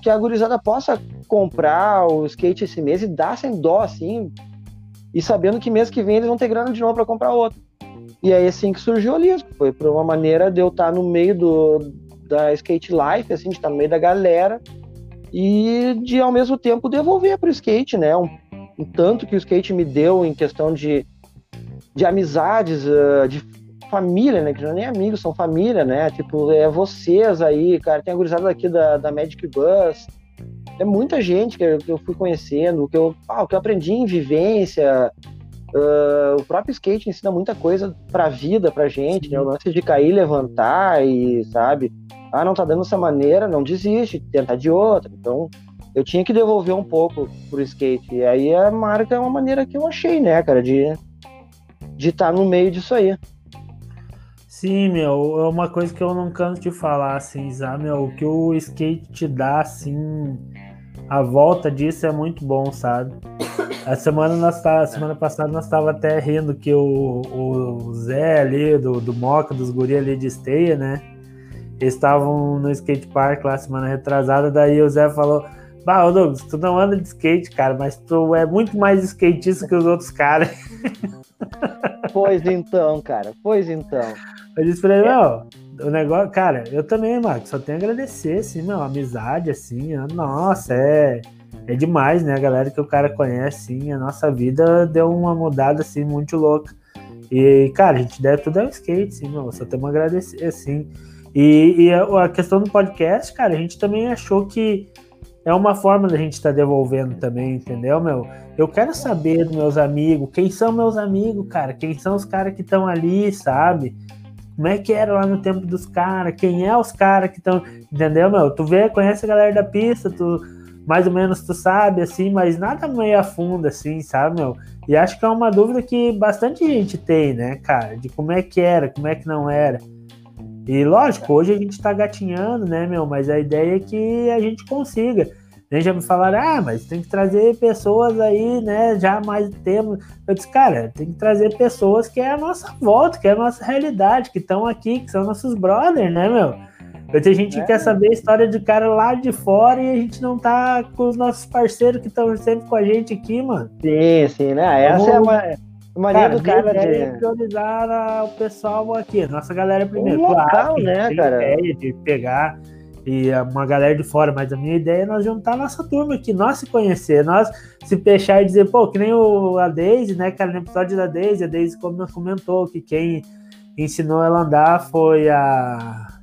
que a gurizada possa comprar o skate esse mês e dar sem dó, assim, e sabendo que mês que vem eles vão ter grana de novo para comprar outro. E aí, assim que surgiu o Lisco. Foi por uma maneira de eu estar no meio do, da skate life, assim, de estar no meio da galera e de ao mesmo tempo devolver para o skate, né? Um, um, tanto que o skate me deu em questão de, de amizades, uh, de família, né? Que não é nem amigos, são família, né? Tipo, é vocês aí, cara. Tem a gurizada aqui da, da Magic Bus. É muita gente que eu, que eu fui conhecendo, que eu, ah, que eu aprendi em vivência. Uh, o próprio skate ensina muita coisa pra vida, pra gente, Sim. né? O lance de cair, levantar e, sabe? ah, não tá dando dessa maneira, não desiste, tenta de outra. Então, eu tinha que devolver um pouco pro skate. E aí a marca é uma maneira que eu achei, né, cara, de de estar tá no meio disso aí. Sim, meu, é uma coisa que eu não canso de falar, assim, sabe, meu, o que o skate te dá, assim, a volta disso é muito bom, sabe? A semana, nós tá, semana passada nós estava até rindo que o, o Zé ali, do, do Moca, dos guri ali de esteia, né? Eles estavam no skate park lá semana retrasada, daí o Zé falou: Bah, Douglas, tu não anda de skate, cara, mas tu é muito mais skatista que os outros caras. Pois então, cara, pois então. Eu disse pra ele, é. o negócio, cara, eu também, Marcos, só tenho a agradecer, assim, meu, amizade, assim, nossa, é, é demais, né, a galera que o cara conhece, assim, a nossa vida deu uma mudada, assim, muito louca. E, cara, a gente deve tudo ao skate, sim, meu, só temos a agradecer, assim. E, e a, a, questão do podcast, cara, a gente também achou que é uma forma da gente estar tá devolvendo também, entendeu, meu? Eu quero saber dos meus amigos, quem são meus amigos, cara, quem são os caras que estão ali, sabe? Como é que era lá no tempo dos caras? Quem é os caras que estão. Entendeu, meu? Tu vê, conhece a galera da pista, tu mais ou menos tu sabe, assim, mas nada meio a fundo, assim, sabe, meu? E acho que é uma dúvida que bastante gente tem, né, cara? De como é que era, como é que não era. E lógico, hoje a gente tá gatinhando, né, meu? Mas a ideia é que a gente consiga. Nem já me falaram, ah, mas tem que trazer pessoas aí, né? Já mais tempo. Eu disse, cara, tem que trazer pessoas que é a nossa volta, que é a nossa realidade, que estão aqui, que são nossos brothers, né, meu? Tem gente que é. quer saber a história de cara lá de fora e a gente não tá com os nossos parceiros que estão sempre com a gente aqui, mano. Sim, sim, né? Essa Vamos... é uma maneira do cara de priorizar o pessoal aqui, nossa galera primeiro. Um local, claro, né, cara? Ideia de pegar e uma galera de fora, mas a minha ideia é nós juntar nossa turma aqui, nós se conhecer, nós se fechar e dizer, pô, que nem o, a Daisy, né, cara, no episódio da Daisy, a Daisy comentou que quem ensinou ela a andar foi a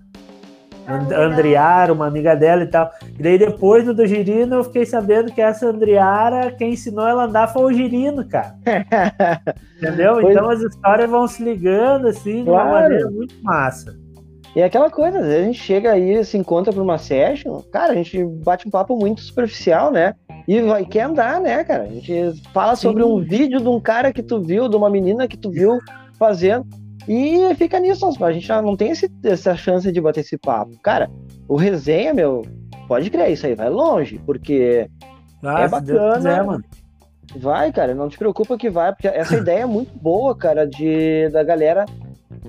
And Andriara, uma amiga dela e tal. E daí depois do, do Girino eu fiquei sabendo que essa Andriara, quem ensinou ela a andar foi o Girino, cara. Entendeu? Pois... Então as histórias vão se ligando assim de uma maneira muito massa. E é aquela coisa, às vezes a gente chega aí, se encontra para uma session, cara, a gente bate um papo muito superficial, né? E vai, quer andar, né, cara? A gente fala Sim. sobre um vídeo de um cara que tu viu, de uma menina que tu viu fazendo. E fica nisso, a gente já não tem esse, essa chance de bater esse papo. Cara, o resenha, meu, pode crer, isso aí vai longe, porque ah, é bacana. Quiser, mano. Vai, cara, não te preocupa que vai, porque essa ideia é muito boa, cara, de da galera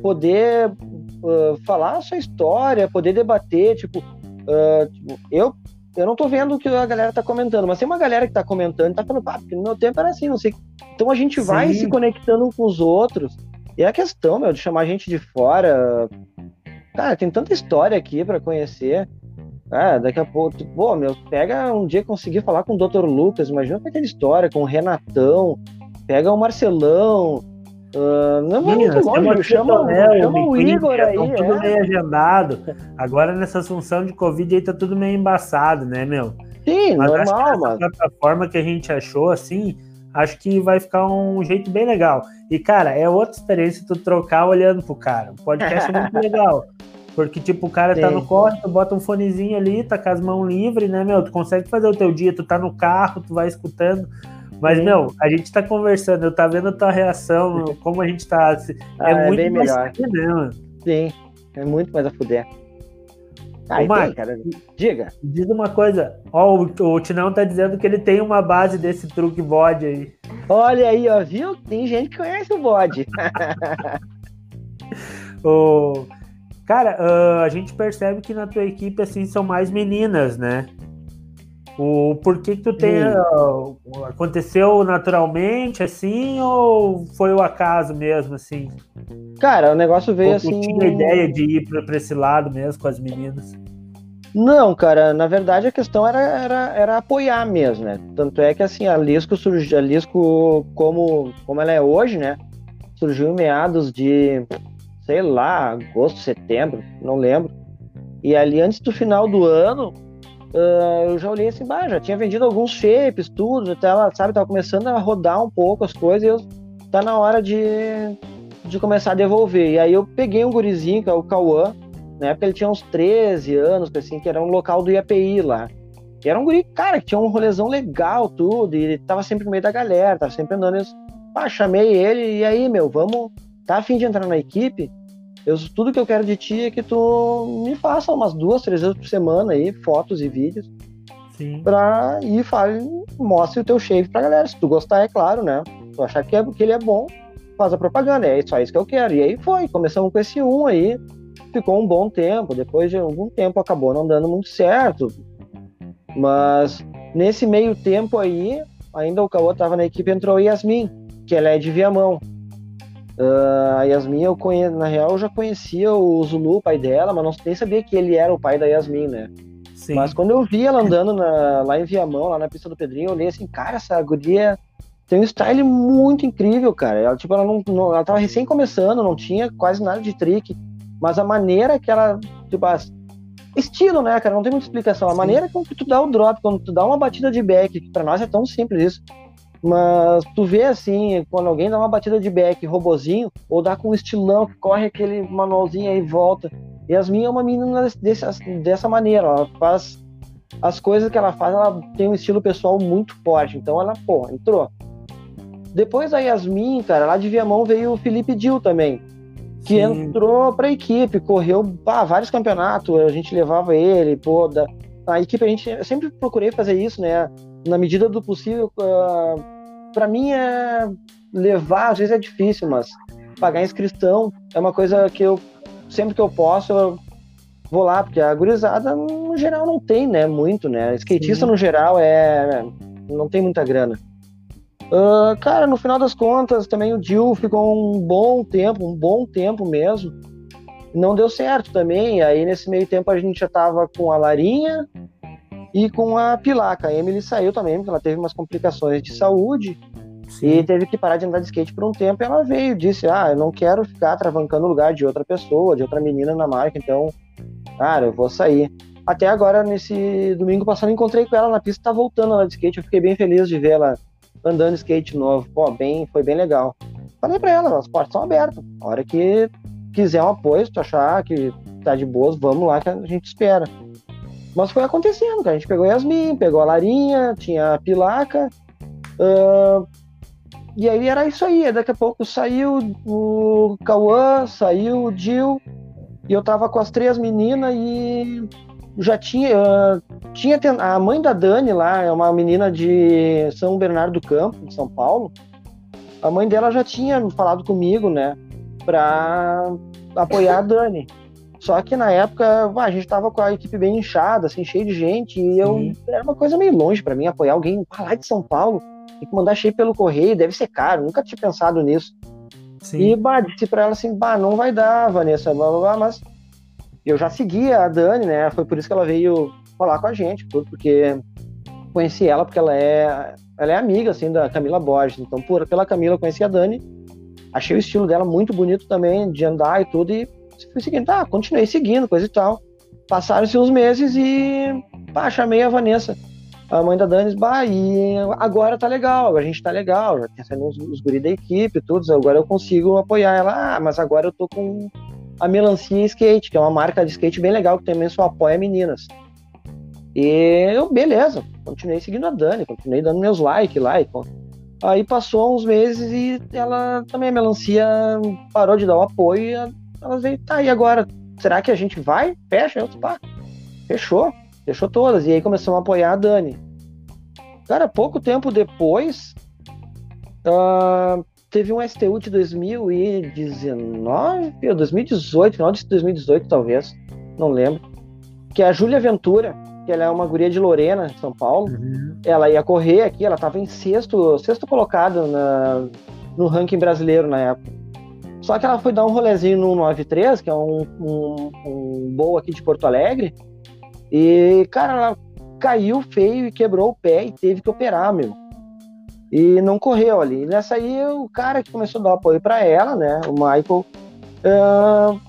poder uh, falar a sua história, poder debater, tipo, uh, tipo, eu eu não tô vendo o que a galera tá comentando, mas tem uma galera que tá comentando, tá falando, pá, porque no meu tempo era assim, não sei. Então a gente Sim. vai se conectando com os outros e a questão, meu, de chamar gente de fora. Cara, tem tanta história aqui para conhecer. Ah, daqui a pouco, pô, meu, pega um dia conseguir falar com o Dr. Lucas, imagina aquela história com o Renatão, pega o Marcelão. Uh, não vai muito longe, chama, Tonel, chama o Igor aí. Tá tudo é. meio agendado. Agora nessa assunção de Covid aí tá tudo meio embaçado, né, meu? Sim, mas normal, mano. A plataforma que a gente achou, assim, acho que vai ficar um jeito bem legal. E, cara, é outra experiência tu trocar olhando pro cara. O podcast é muito legal. Porque, tipo, o cara Sim. tá no corte, tu bota um fonezinho ali, tá com as mãos livres, né, meu? Tu consegue fazer o teu dia, tu tá no carro, tu vai escutando. Mas, Sim. meu, a gente tá conversando, eu tá vendo a tua reação, como a gente tá. É ah, é muito bem melhor. Né, mano? Sim, é muito mais a fuder. Ah, cara. Diga. Diz uma coisa. Ó, o, o Tinão tá dizendo que ele tem uma base desse truque bode aí. Olha aí, ó, viu? Tem gente que conhece o bode. o... Cara, uh, a gente percebe que na tua equipe, assim, são mais meninas, né? O porquê que tu tem. Uh, aconteceu naturalmente, assim, ou foi o acaso mesmo, assim? Cara, o negócio veio ou assim. tinha ideia de ir pra, pra, esse lado mesmo com as meninas? Não, cara, na verdade a questão era, era, era apoiar mesmo, né? Tanto é que assim, a Lisco surgiu, a Lisco, como, como ela é hoje, né? Surgiu em meados de, sei lá, agosto, setembro, não lembro. E ali antes do final do ano, uh, eu já olhei assim, bah, já tinha vendido alguns shapes, tudo, tava, sabe, tava começando a rodar um pouco as coisas e eu, tá na hora de, de começar a devolver. E aí eu peguei um gurizinho, que é o Cauã, na época ele tinha uns 13 anos, assim, que era um local do IAPI lá. E era um guri, cara, que tinha um rolezão legal, tudo, e ele tava sempre no meio da galera, tava sempre andando. Eu, pá, chamei ele, e aí, meu, vamos, tá afim de entrar na equipe? Eu, tudo que eu quero de ti é que tu me faça umas duas, três vezes por semana aí, fotos e vídeos. Sim. Pra ir fale, mostre o teu shape pra galera. Se tu gostar, é claro, né? Se tu achar que, é, que ele é bom, faz a propaganda. É só isso que eu quero. E aí foi, começamos com esse um aí. Ficou um bom tempo. Depois de algum tempo acabou não dando muito certo. Mas nesse meio tempo aí, ainda o Cauã tava na equipe, entrou a Yasmin, que ela é de Viamão. Uh, a Yasmin, eu conhe... na real, eu já conhecia o Zulu, o pai dela, mas não nem sabia que ele era o pai da Yasmin, né? Sim. Mas quando eu vi ela andando na... lá em Viamão, lá na pista do Pedrinho, eu olhei assim, cara, essa guria tem um style muito incrível, cara. Ela, tipo, ela não, não, ela tava recém começando, não tinha quase nada de trick, mas a maneira que ela, tipo, estilo, né, cara, não tem muita explicação. A Sim. maneira como tu dá o drop, quando tu dá uma batida de back, que pra nós é tão simples isso, Mas tu vê assim, quando alguém dá uma batida de back robozinho, ou dá com um estilão que corre aquele manualzinho aí e volta. Yasmin é uma menina desse, dessa maneira, ela faz as coisas que ela faz, ela tem um estilo pessoal muito forte. Então ela, pô, entrou. Depois da Yasmin, cara, lá de Viamão veio o Felipe Dil também, que Sim. entrou pra equipe, correu pá, vários campeonatos, a gente levava ele, pô, da, a equipe, a gente eu sempre procurei fazer isso, né? Na medida do possível. Uh, ah, para mim é levar, às vezes é difícil, mas pagar inscrição é uma coisa que eu sempre que eu posso eu vou lá, porque a gurizada no geral não tem, né? Muito, né? Skatista Sim. no geral é não tem muita grana. Uh, cara, no final das contas, também o Dil ficou um bom tempo, um bom tempo mesmo. Não deu certo também. Aí nesse meio tempo a gente já tava com a Larinha, e com a Pilaca. A Emily saiu também, porque ela teve umas complicações de saúde Sim. e teve que parar de andar de skate por um tempo. E ela veio, disse: Ah, eu não quero ficar travancando o lugar de outra pessoa, de outra menina na marca, então, cara, eu vou sair. Até agora, nesse domingo passado, encontrei com ela na pista, tá voltando lá de skate. Eu fiquei bem feliz de ver ela andando de skate novo. Pô, bem, foi bem legal. Falei pra ela: as portas estão abertas. A hora que quiser um apoio, se tu achar que tá de boas, vamos lá que a gente espera. Mas foi acontecendo, cara. A gente pegou Yasmin, pegou a Larinha, tinha a Pilaca. Uh, e aí era isso aí. Daqui a pouco saiu o Cauã, saiu o Dil. E eu tava com as três meninas e já tinha. Uh, tinha a mãe da Dani lá, é uma menina de São Bernardo do Campo, de São Paulo. A mãe dela já tinha falado comigo, né? Pra apoiar a Dani. Só que na época, a gente tava com a equipe bem inchada, assim, cheio de gente, e eu era uma coisa meio longe para mim apoiar alguém lá de São Paulo, e que mandar cheio pelo correio, deve ser caro, nunca tinha pensado nisso. Sim. E bah, disse pra ela assim, bah, não vai dar, Vanessa, blá, blá, blá, mas eu já seguia a Dani, né? Foi por isso que ela veio falar com a gente, porque conheci ela porque ela é ela é amiga assim da Camila Borges, então por pela Camila eu conheci a Dani, achei o estilo dela muito bonito também de andar e tudo e fui seguindo, tá, continuei seguindo, coisa e tal. Passaram-se uns meses e, pá, chamei a Vanessa, a mãe da Danis, bah, e agora tá legal, a gente tá legal, já tem saindo os, os guri da equipe, tudo, agora eu consigo apoiar ela, ah, mas agora eu tô com a Melancia Skate, que é uma marca de skate bem legal, que também só apoia meninas. E eu, beleza, continuei seguindo a Dani, continuei dando meus likes lá. E, aí passou uns meses e ela também, a Melancia, parou de dar o apoio elas veio, tá, e agora? Será que a gente vai? Fecha? Eu, pá, fechou. Fechou todas. E aí começamos a apoiar a Dani. Cara, pouco tempo depois, uh, teve um STU de 2019 ou 2018, final de 2018 talvez, não lembro, que é a Júlia Ventura, que ela é uma guria de Lorena, São Paulo. Uhum. Ela ia correr aqui, ela estava em sexto, sexto colocado na, no ranking brasileiro na época. Só que ela foi dar um rolezinho no 93, que é um, um, um boa aqui de Porto Alegre. E, cara, ela caiu feio e quebrou o pé e teve que operar, meu. E não correu ali. E nessa aí, o cara que começou a dar apoio para ela, né, o Michael, uh,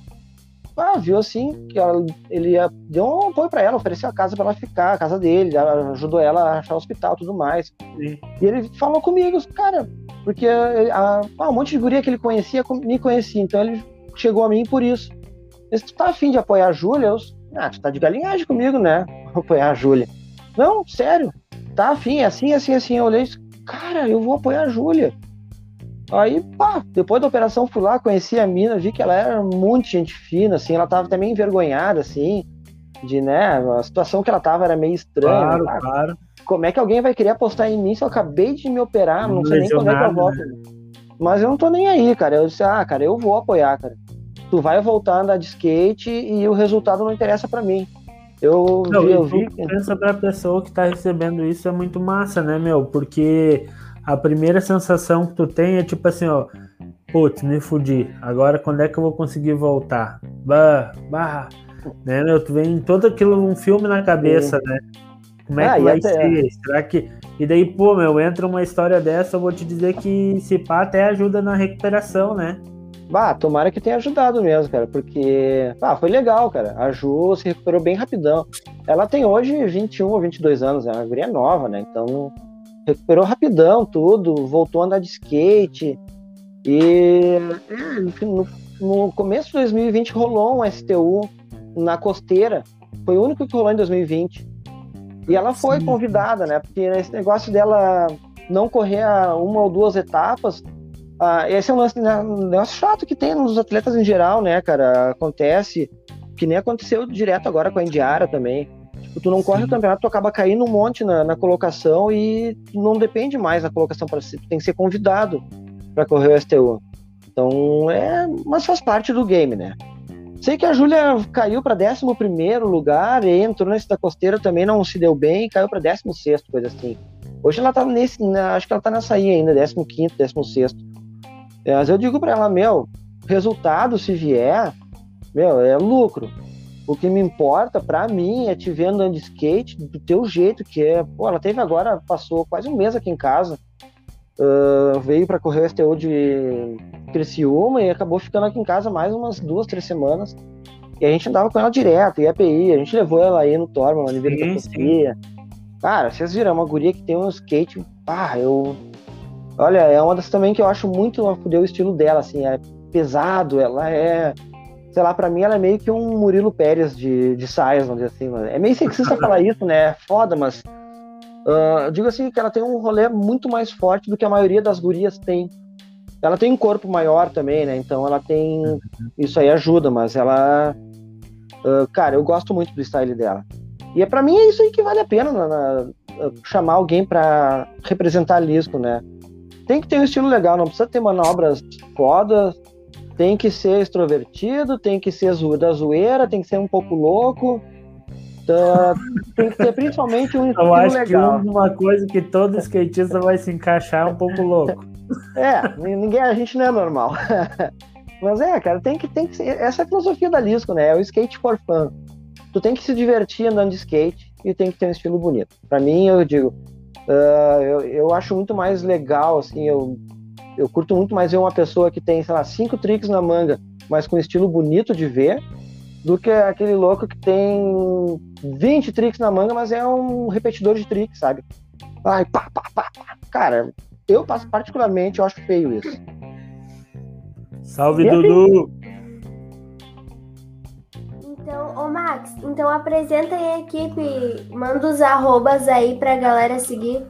ah, viu assim que ela, ele ia, deu um apoio para ela, ofereceu a casa para ela ficar, a casa dele, ajudou ela a achar o hospital tudo mais. Sim. E ele falou comigo, cara, porque a, a, um monte de guria que ele conhecia me conhecia, então ele chegou a mim por isso. Se tu tá afim de apoiar a Júlia, eu, ah, tu tá de galinhagem comigo, né? Apoiar a Júlia. Não, sério, tá afim, é assim, assim, assim. Eu olhei, cara, eu vou apoiar a Júlia. Aí, pá, depois da operação fui lá, conheci a mina, vi que ela era muito gente fina, assim, ela tava também envergonhada, assim, de, né, a situação que ela tava era meio estranha. Claro, né, claro como é que alguém vai querer apostar em mim se eu acabei de me operar, não, não sei nem quando é que eu volto. Né? Mas eu não tô nem aí, cara. Eu disse, ah, cara, eu vou apoiar, cara. Tu vai voltar a andar de skate e o resultado não interessa para mim. Eu não, vi, eu vi. Pensa pra pessoa que tá recebendo isso é muito massa, né, meu? Porque a primeira sensação que tu tem é tipo assim, ó. Putz, me fudi. Agora quando é que eu vou conseguir voltar? Bah, bah. Né, meu? Tu vem todo aquilo, um filme na cabeça, Sim. né? Como é ah, que vai até... ser? Será que. E daí, pô, meu, entra uma história dessa, eu vou te dizer que se pá até ajuda na recuperação, né? Bah, tomara que tenha ajudado mesmo, cara, porque ah, foi legal, cara. A Ju se recuperou bem rapidão. Ela tem hoje 21 ou 22 anos, é uma guria nova, né? Então recuperou rapidão tudo, voltou a andar de skate. E é, no, no começo de 2020 rolou um STU na costeira. Foi o único que rolou em 2020. E ela foi Sim. convidada, né? Porque esse negócio dela não correr uma ou duas etapas, uh, esse é um lance, né, um negócio chato que tem nos atletas em geral, né, cara? Acontece, que nem aconteceu direto agora com a Indiara também. Tu não Sim. corre o campeonato, tu acaba caindo um monte na, na colocação e não depende mais da colocação para si, tu tem que ser convidado para correr o STU. Então, é, mas faz parte do game, né? Sei que a Júlia caiu para 11 lugar entrou nesse da costeira também, não se deu bem, caiu para 16, coisa assim. Hoje ela tá nesse, acho que ela tá nessa aí ainda, 15, 16. É, mas eu digo para ela, meu, resultado se vier, meu, é lucro. O que me importa para mim é te ver andando de skate do teu jeito, que é. Pô, ela teve agora, passou quase um mês aqui em casa. Uh, veio para correr o STO de Criciúma e acabou ficando aqui em casa mais umas duas, três semanas. E a gente andava com ela direto, IAPI, a gente levou ela aí no Torma, na Oliveira da Cotia. Cara, vocês viram, é uma guria que tem um skate, pá, eu. Olha, é uma das também que eu acho muito o estilo dela, assim, é pesado, ela é. Sei lá, pra mim ela é meio que um Murilo Pérez de, de saias, vamos dizer assim. É meio sexista falar isso, né? É foda, mas. Uh, eu digo assim que ela tem um rolê muito mais forte do que a maioria das gurias tem. Ela tem um corpo maior também, né? Então ela tem. Uhum. Isso aí ajuda, mas ela. Uh, cara, eu gosto muito do style dela. E é para mim é isso aí que vale a pena na, na, chamar alguém para representar Lisco, né? Tem que ter um estilo legal, não precisa ter manobras fodas, tem que ser extrovertido, tem que ser da zoeira, tem que ser um pouco louco. Tá, tem que ter principalmente um estilo legal. Eu acho legal. que uma coisa que todo skatista vai se encaixar é um pouco louco. É, ninguém, a gente não é normal. Mas é, cara, tem que, tem que ser. Essa é a filosofia da Lisco, né? É o skate for fun tu tem que se divertir andando de skate e tem que ter um estilo bonito. Para mim, eu digo, uh, eu, eu acho muito mais legal, assim, eu, eu curto muito mais ver uma pessoa que tem, sei lá, cinco tricks na manga, mas com estilo bonito de ver, do que aquele louco que tem 20 tricks na manga, mas é um repetidor de tricks, sabe? Ai, pá, pá, pá, pá. Cara, eu particularmente eu acho feio isso. Salve, e Dudu! Então, ô Max, então apresenta aí a equipe, manda os arrobas aí pra galera seguir.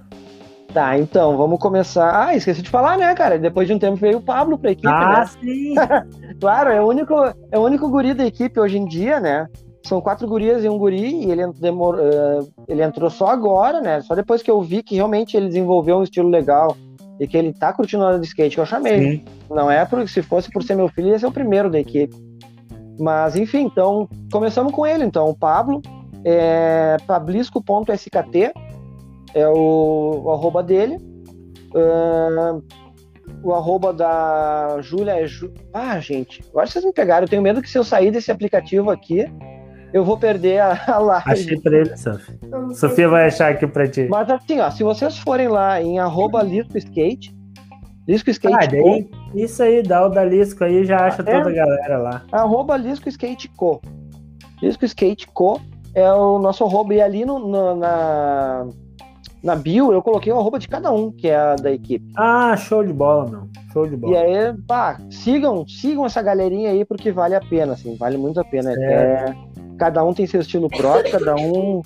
Tá, então, vamos começar. Ah, esqueci de falar, né, cara? Depois de um tempo veio o Pablo pra equipe, ah, né? sim! claro, é o, único, é o único guri da equipe hoje em dia, né? São quatro gurias e um guri, e ele, demor... Uh, ele entrou só agora, né? Só depois que eu vi que realmente ele desenvolveu um estilo legal e que ele tá curtindo a de skate, que eu chamei. Sim. Não é porque se fosse por ser meu filho, ia ser o primeiro da equipe. Mas, enfim, então, começamos com ele. Então, o Pablo, é pablisco.skt, é o, o arroba dele. Uh, o arroba da Júlia é. Ju... Ah, gente, agora vocês me pegaram. Eu tenho medo que se eu sair desse aplicativo aqui, eu vou perder a, a live. Achei pra ele, Sofia. Sofia vai achar aqui pra ti. Mas assim, ó, se vocês forem lá em arroba Skate, Lisco Skate ah, daí, Isso aí, dá o da Lisco aí já acha é, toda a galera lá. Arroba Lisco Skate Co. Lisco Skate Co é o nosso arroba. E ali no, no, na, na bio eu coloquei o arroba de cada um, que é a da equipe. Ah, show de bola, meu. Show de bola. E aí, pá, sigam, sigam essa galerinha aí, porque vale a pena, assim, vale muito a pena. É, cada um tem seu estilo próprio, cada um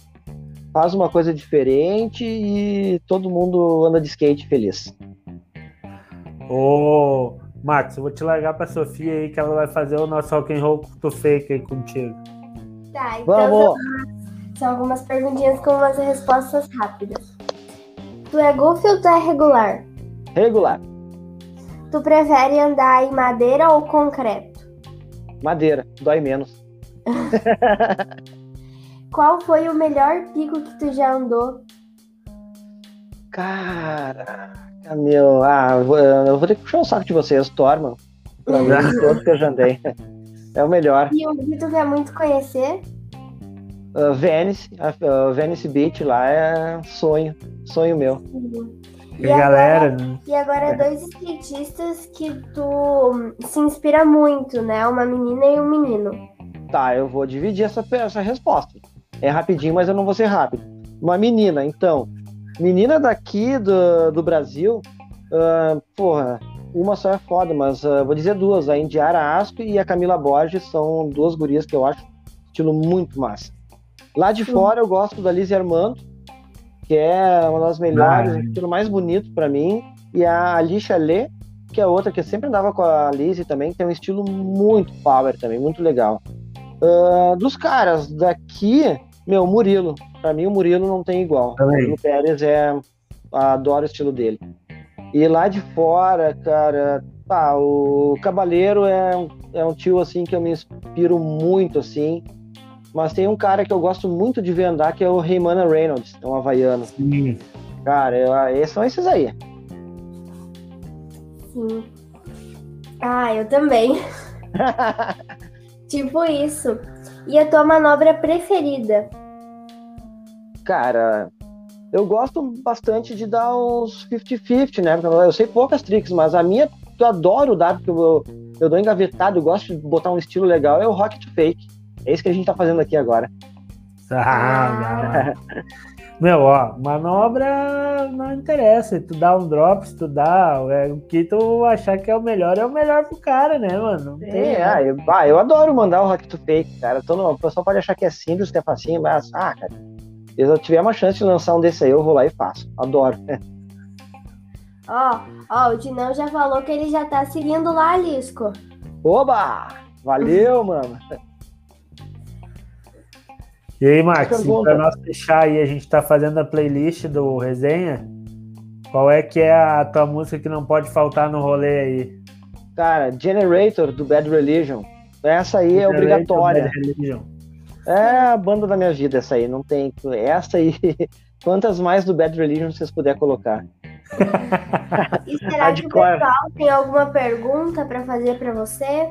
faz uma coisa diferente e todo mundo anda de skate feliz. Ô, Max, eu vou te largar pra Sofia aí que ela vai fazer o nosso rock and roll to fake aí contigo. Tá, então Vamos. São, algumas perguntinhas com umas respostas rápidas. Tu é goofy ou tu é regular? Regular. Tu prefere andar em madeira ou concreto? Madeira, dói menos. Qual foi o melhor pico que tu já andou? Cara, meu, ah, eu vou ter que puxar o saco de vocês, Torman. Pra mim, todos que eu já andei. É o melhor. E o que tu quer muito conhecer? Uh, Venice, uh, Venice Beach lá é sonho, sonho meu. E, e galera, agora? E agora dois skatistas que tu se inspira muito, né? Uma menina e um menino. Tá, eu vou dividir essa, essa resposta. É rapidinho, mas eu não vou ser rápido. Uma menina, então, Menina daqui do, do Brasil, uh, porra, uma só é foda, mas uh, vou dizer duas. A Indiara Asp e a Camila Borges são duas gurias que eu acho estilo muito massa. Lá de fora eu gosto da Liz Armando, que é uma das melhores, o estilo mais bonito para mim. E a Alicia Lê, que é outra que eu sempre andava com a Liz também, que tem um estilo muito power também, muito legal. Uh, dos caras daqui, meu, Murilo. Para mim o Murilo não tem igual. O Murilo Pérez é. Adoro o estilo dele. E lá de fora, cara, pá, o Cabaleiro é um, é um tio assim que eu me inspiro muito assim. Mas tem um cara que eu gosto muito de ver andar, que é o Raymana Reynolds, é um havaiano. Sim. Cara, eu, são esses aí. Sim. Ah, eu também. tipo isso. E a tua manobra preferida? Cara, eu gosto bastante de dar uns 50-50, né? Eu sei poucas tricks, mas a minha eu adoro dar, porque eu, eu dou engavetado, eu gosto de botar um estilo legal, é o Rocket Fake. É isso que a gente tá fazendo aqui agora. Ah, Meu, ó, manobra não interessa. Tu dá um drop, se tu dá, é, o que tu achar que é o melhor é o melhor pro cara, né, mano? Não é, ah, eu, ah, eu adoro mandar o Rocket Fake, cara. Tô no, o pessoal pode achar que é simples, que é facinho, mas, ah, cara, se eu tiver uma chance de lançar um desse aí, eu vou lá e faço. Adoro. Ó, ó, o Dinão já falou que ele já tá seguindo lá, Lisco. Oba! Valeu, mano. E aí, Max, para nós fechar aí, a gente tá fazendo a playlist do resenha. Qual é que é a tua música que não pode faltar no rolê aí? Cara, Generator do Bad Religion. Essa aí é Generator é obrigatória. Bad Religion. É a banda da minha vida, essa aí. Não tem. Essa aí. Quantas mais do Bad Religion vocês puderem colocar? e será que o pessoal tem alguma pergunta para fazer para você?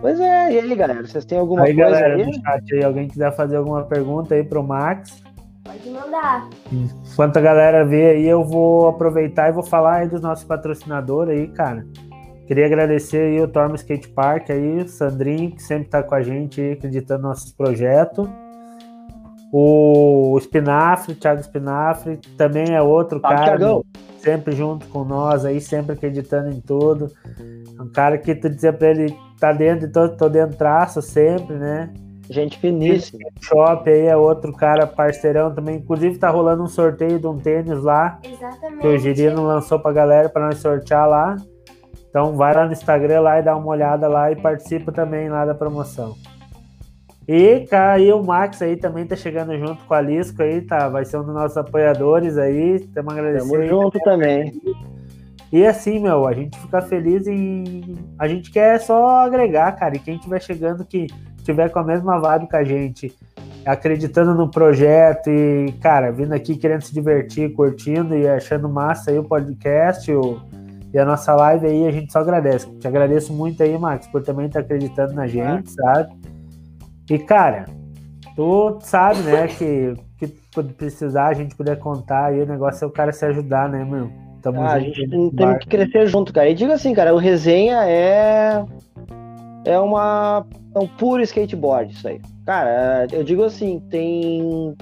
Pois é, e aí, galera? Vocês têm alguma aí, coisa galera, aí? No chat aí? Alguém quiser fazer alguma pergunta aí pro Max? Pode mandar. Enquanto a galera vê aí, eu vou aproveitar e vou falar aí dos nossos patrocinadores aí, cara. Queria agradecer aí o Torma Skate Park aí, o Sandrinho, que sempre tá com a gente aí, acreditando no nosso projeto. O Spinafre, o Thiago Spinafre, também é outro ah, cara, Thiagão. sempre junto com nós aí, sempre acreditando em tudo. Um cara que tu dizia pra ele, tá dentro, tô, tô dentro traço sempre, né? Gente finíssima. Shop aí é outro cara parceirão também. Inclusive tá rolando um sorteio de um tênis lá. Exatamente. Que o Girino lançou pra galera para nós sortear lá. Então vai lá no Instagram lá e dá uma olhada lá e participa também lá da promoção. E aí o Max aí também tá chegando junto com a Lisco aí, tá? Vai ser um dos nossos apoiadores aí. Estamos agradecendo. Tamo junto também. E assim, meu, a gente fica feliz em. A gente quer só agregar, cara. E quem tiver chegando que tiver com a mesma vibe que a gente, acreditando no projeto e, cara, vindo aqui querendo se divertir, curtindo e achando massa aí o podcast, o e a nossa live aí a gente só agradece. Te agradeço muito aí, Max, por também estar acreditando na gente, é. sabe? E, cara, tu sabe, né, que, que precisar, a gente puder contar aí, o negócio é o cara se ajudar, né, meu? Tamo ah, a gente tem que crescer junto, cara. E diga assim, cara, o resenha é. É uma. É um puro skateboard, isso aí. Cara, eu digo assim, tem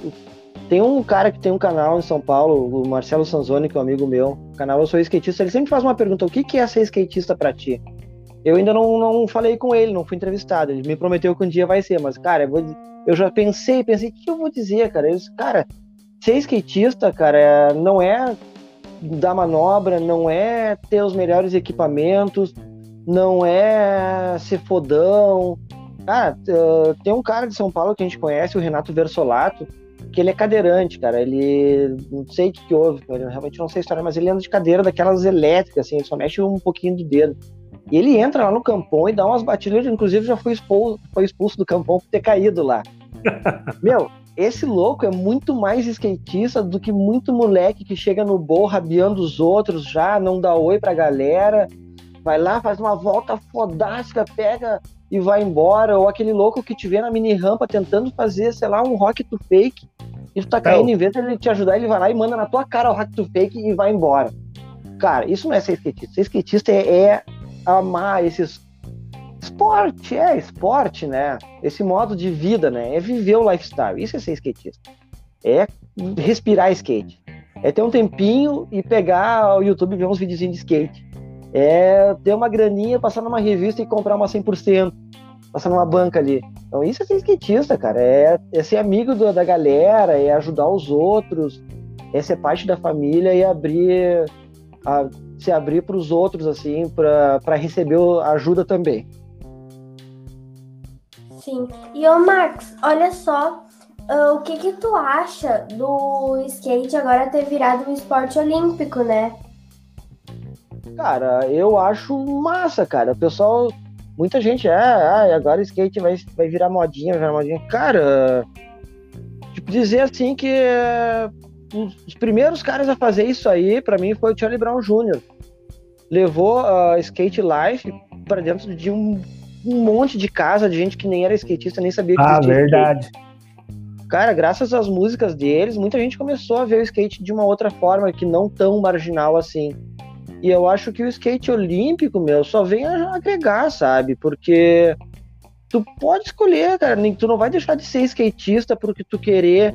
tem um cara que tem um canal em São Paulo, o Marcelo Sanzoni, que é um amigo meu, canal Eu Sou Skatista, ele sempre faz uma pergunta, o que, que é ser skatista para ti? Eu ainda não, não falei com ele, não fui entrevistado, ele me prometeu que um dia vai ser, mas, cara, eu, vou, eu já pensei, pensei, o que eu vou dizer, cara? Eu disse, cara, ser skatista, cara, não é dar manobra, não é ter os melhores equipamentos, não é ser fodão. Cara, tem um cara de São Paulo que a gente conhece, o Renato Versolato, que ele é cadeirante, cara. Ele não sei o que, que houve, eu realmente não sei a história, mas ele anda de cadeira daquelas elétricas, assim, ele só mexe um pouquinho do dedo. E ele entra lá no campão e dá umas batidas, inclusive já foi expulso, foi expulso do campão por ter caído lá. Meu, esse louco é muito mais skatista do que muito moleque que chega no borro rabiando os outros já, não dá oi pra galera, vai lá, faz uma volta fodástica, pega e vai embora, ou aquele louco que te vê na mini rampa tentando fazer, sei lá, um rock to fake, e tu tá caindo, em vez de ele te ajudar, ele vai lá e manda na tua cara o rock to fake e vai embora. Cara, isso não é ser skatista. Ser skatista é, é amar esses esporte, é esporte, né? Esse modo de vida, né? É viver o lifestyle. Isso é ser skatista. É respirar skate. É ter um tempinho e pegar o YouTube e ver uns videozinhos de skate. É ter uma graninha, passar numa revista e comprar uma 100%. Passar numa banca ali. Então isso é ser skatista, cara. É, é ser amigo do, da galera, é ajudar os outros, é ser parte da família e abrir... A, se abrir para os outros, assim, para receber ajuda também. Sim. E ô Max, olha só, uh, o que que tu acha do skate agora ter virado um esporte olímpico, né? Cara, eu acho massa, cara. O pessoal, muita gente, é, ah, agora skate vai, vai virar modinha, vai virar modinha. Cara, tipo, dizer assim que os primeiros caras a fazer isso aí, para mim, foi o Charlie Brown Jr. Levou a uh, skate life para dentro de um, um, monte de casa de gente que nem era skatista, nem sabia que Ah, verdade. Skate. Cara, graças às músicas deles, muita gente começou a ver o skate de uma outra forma, que não tão marginal assim. E eu acho que o skate olímpico, meu, só vem a agregar, sabe? Porque tu pode escolher, cara. Tu não vai deixar de ser skatista porque tu querer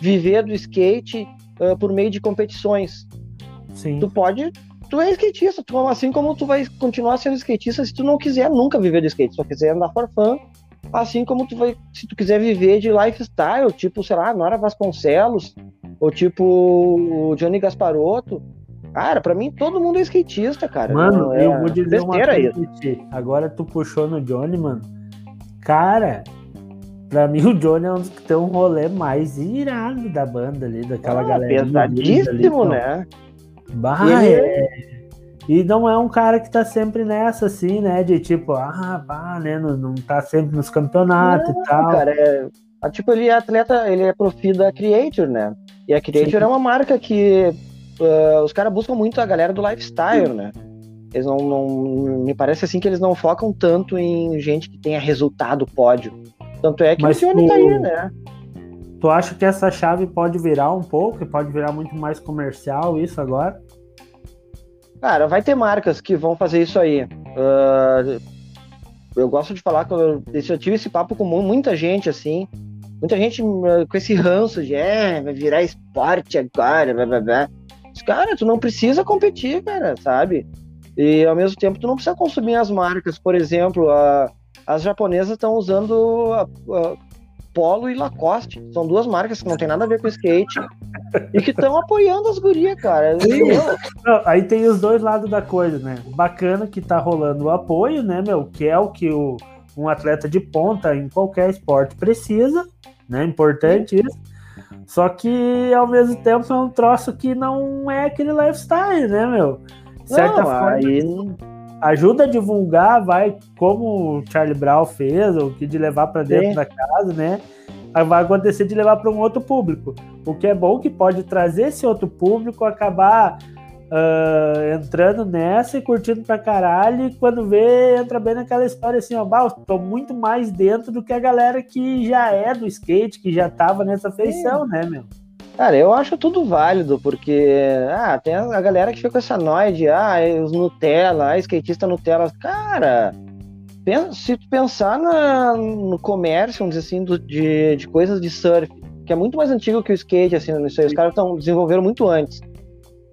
viver do skate uh, por meio de competições. Sim. Tu pode. Tu é skatista, tu, assim como tu vai continuar sendo skatista se tu não quiser nunca viver do skate, só quiser andar for fun, assim como tu vai, se tu quiser viver de lifestyle, tipo, sei lá, Nora Vasconcelos, ou tipo o Johnny Gasparotto. Cara, pra mim todo mundo é skatista, cara. Mano, é, eu vou dizer uma coisa isso. Agora tu puxou no Johnny, mano. Cara, Pra mim, o Johnny é um dos que tem um rolê mais irado da banda ali, daquela ah, galera. Pesadíssimo, ali, né? Bah, e, é... e não é um cara que tá sempre nessa, assim, né? De tipo, ah, bah, né? Não, não tá sempre nos campeonatos não, e tal. Cara, é... Tipo, ele é atleta, ele é profi da Creator, né? E a Creator Sim. é uma marca que uh, os caras buscam muito a galera do lifestyle, né? Eles não, não. Me parece assim que eles não focam tanto em gente que tenha resultado pódio. Tanto é que Mas o Sione tu, tá aí, né? Tu acha que essa chave pode virar um pouco, pode virar muito mais comercial isso agora? Cara, vai ter marcas que vão fazer isso aí. Uh, eu gosto de falar que eu, eu tive esse papo com muita gente, assim. Muita gente uh, com esse ranço de, é, vai virar esporte agora, blá, blá, blá. Mas, cara, tu não precisa competir, cara, sabe? E ao mesmo tempo tu não precisa consumir as marcas. Por exemplo, a, as japonesas estão usando a, a Polo e Lacoste. São duas marcas que não tem nada a ver com skate e que estão apoiando as gurias, cara. Não, aí tem os dois lados da coisa, né? Bacana que tá rolando o apoio, né, meu? Que é o que o, um atleta de ponta em qualquer esporte precisa, né? Importante isso. Só que ao mesmo tempo é um troço que não é aquele lifestyle, né, meu? Certa não, forma. Aí ajuda a divulgar, vai como o Charlie Brown fez, o que de levar para dentro Sim. da casa, né? Vai acontecer de levar para um outro público. O que é bom que pode trazer esse outro público, acabar uh, entrando nessa e curtindo pra caralho, e quando vê, entra bem naquela história assim, ó, bah, tô muito mais dentro do que a galera que já é do skate, que já tava nessa feição, Sim. né, meu? Cara, eu acho tudo válido, porque ah, tem a galera que fica com essa noia de ah, os Nutella, ah, skatista Nutella. Cara, se tu pensar na, no comércio, vamos dizer assim, do, de, de coisas de surf, que é muito mais antigo que o skate, assim, isso aí, os caras estão desenvolveram muito antes.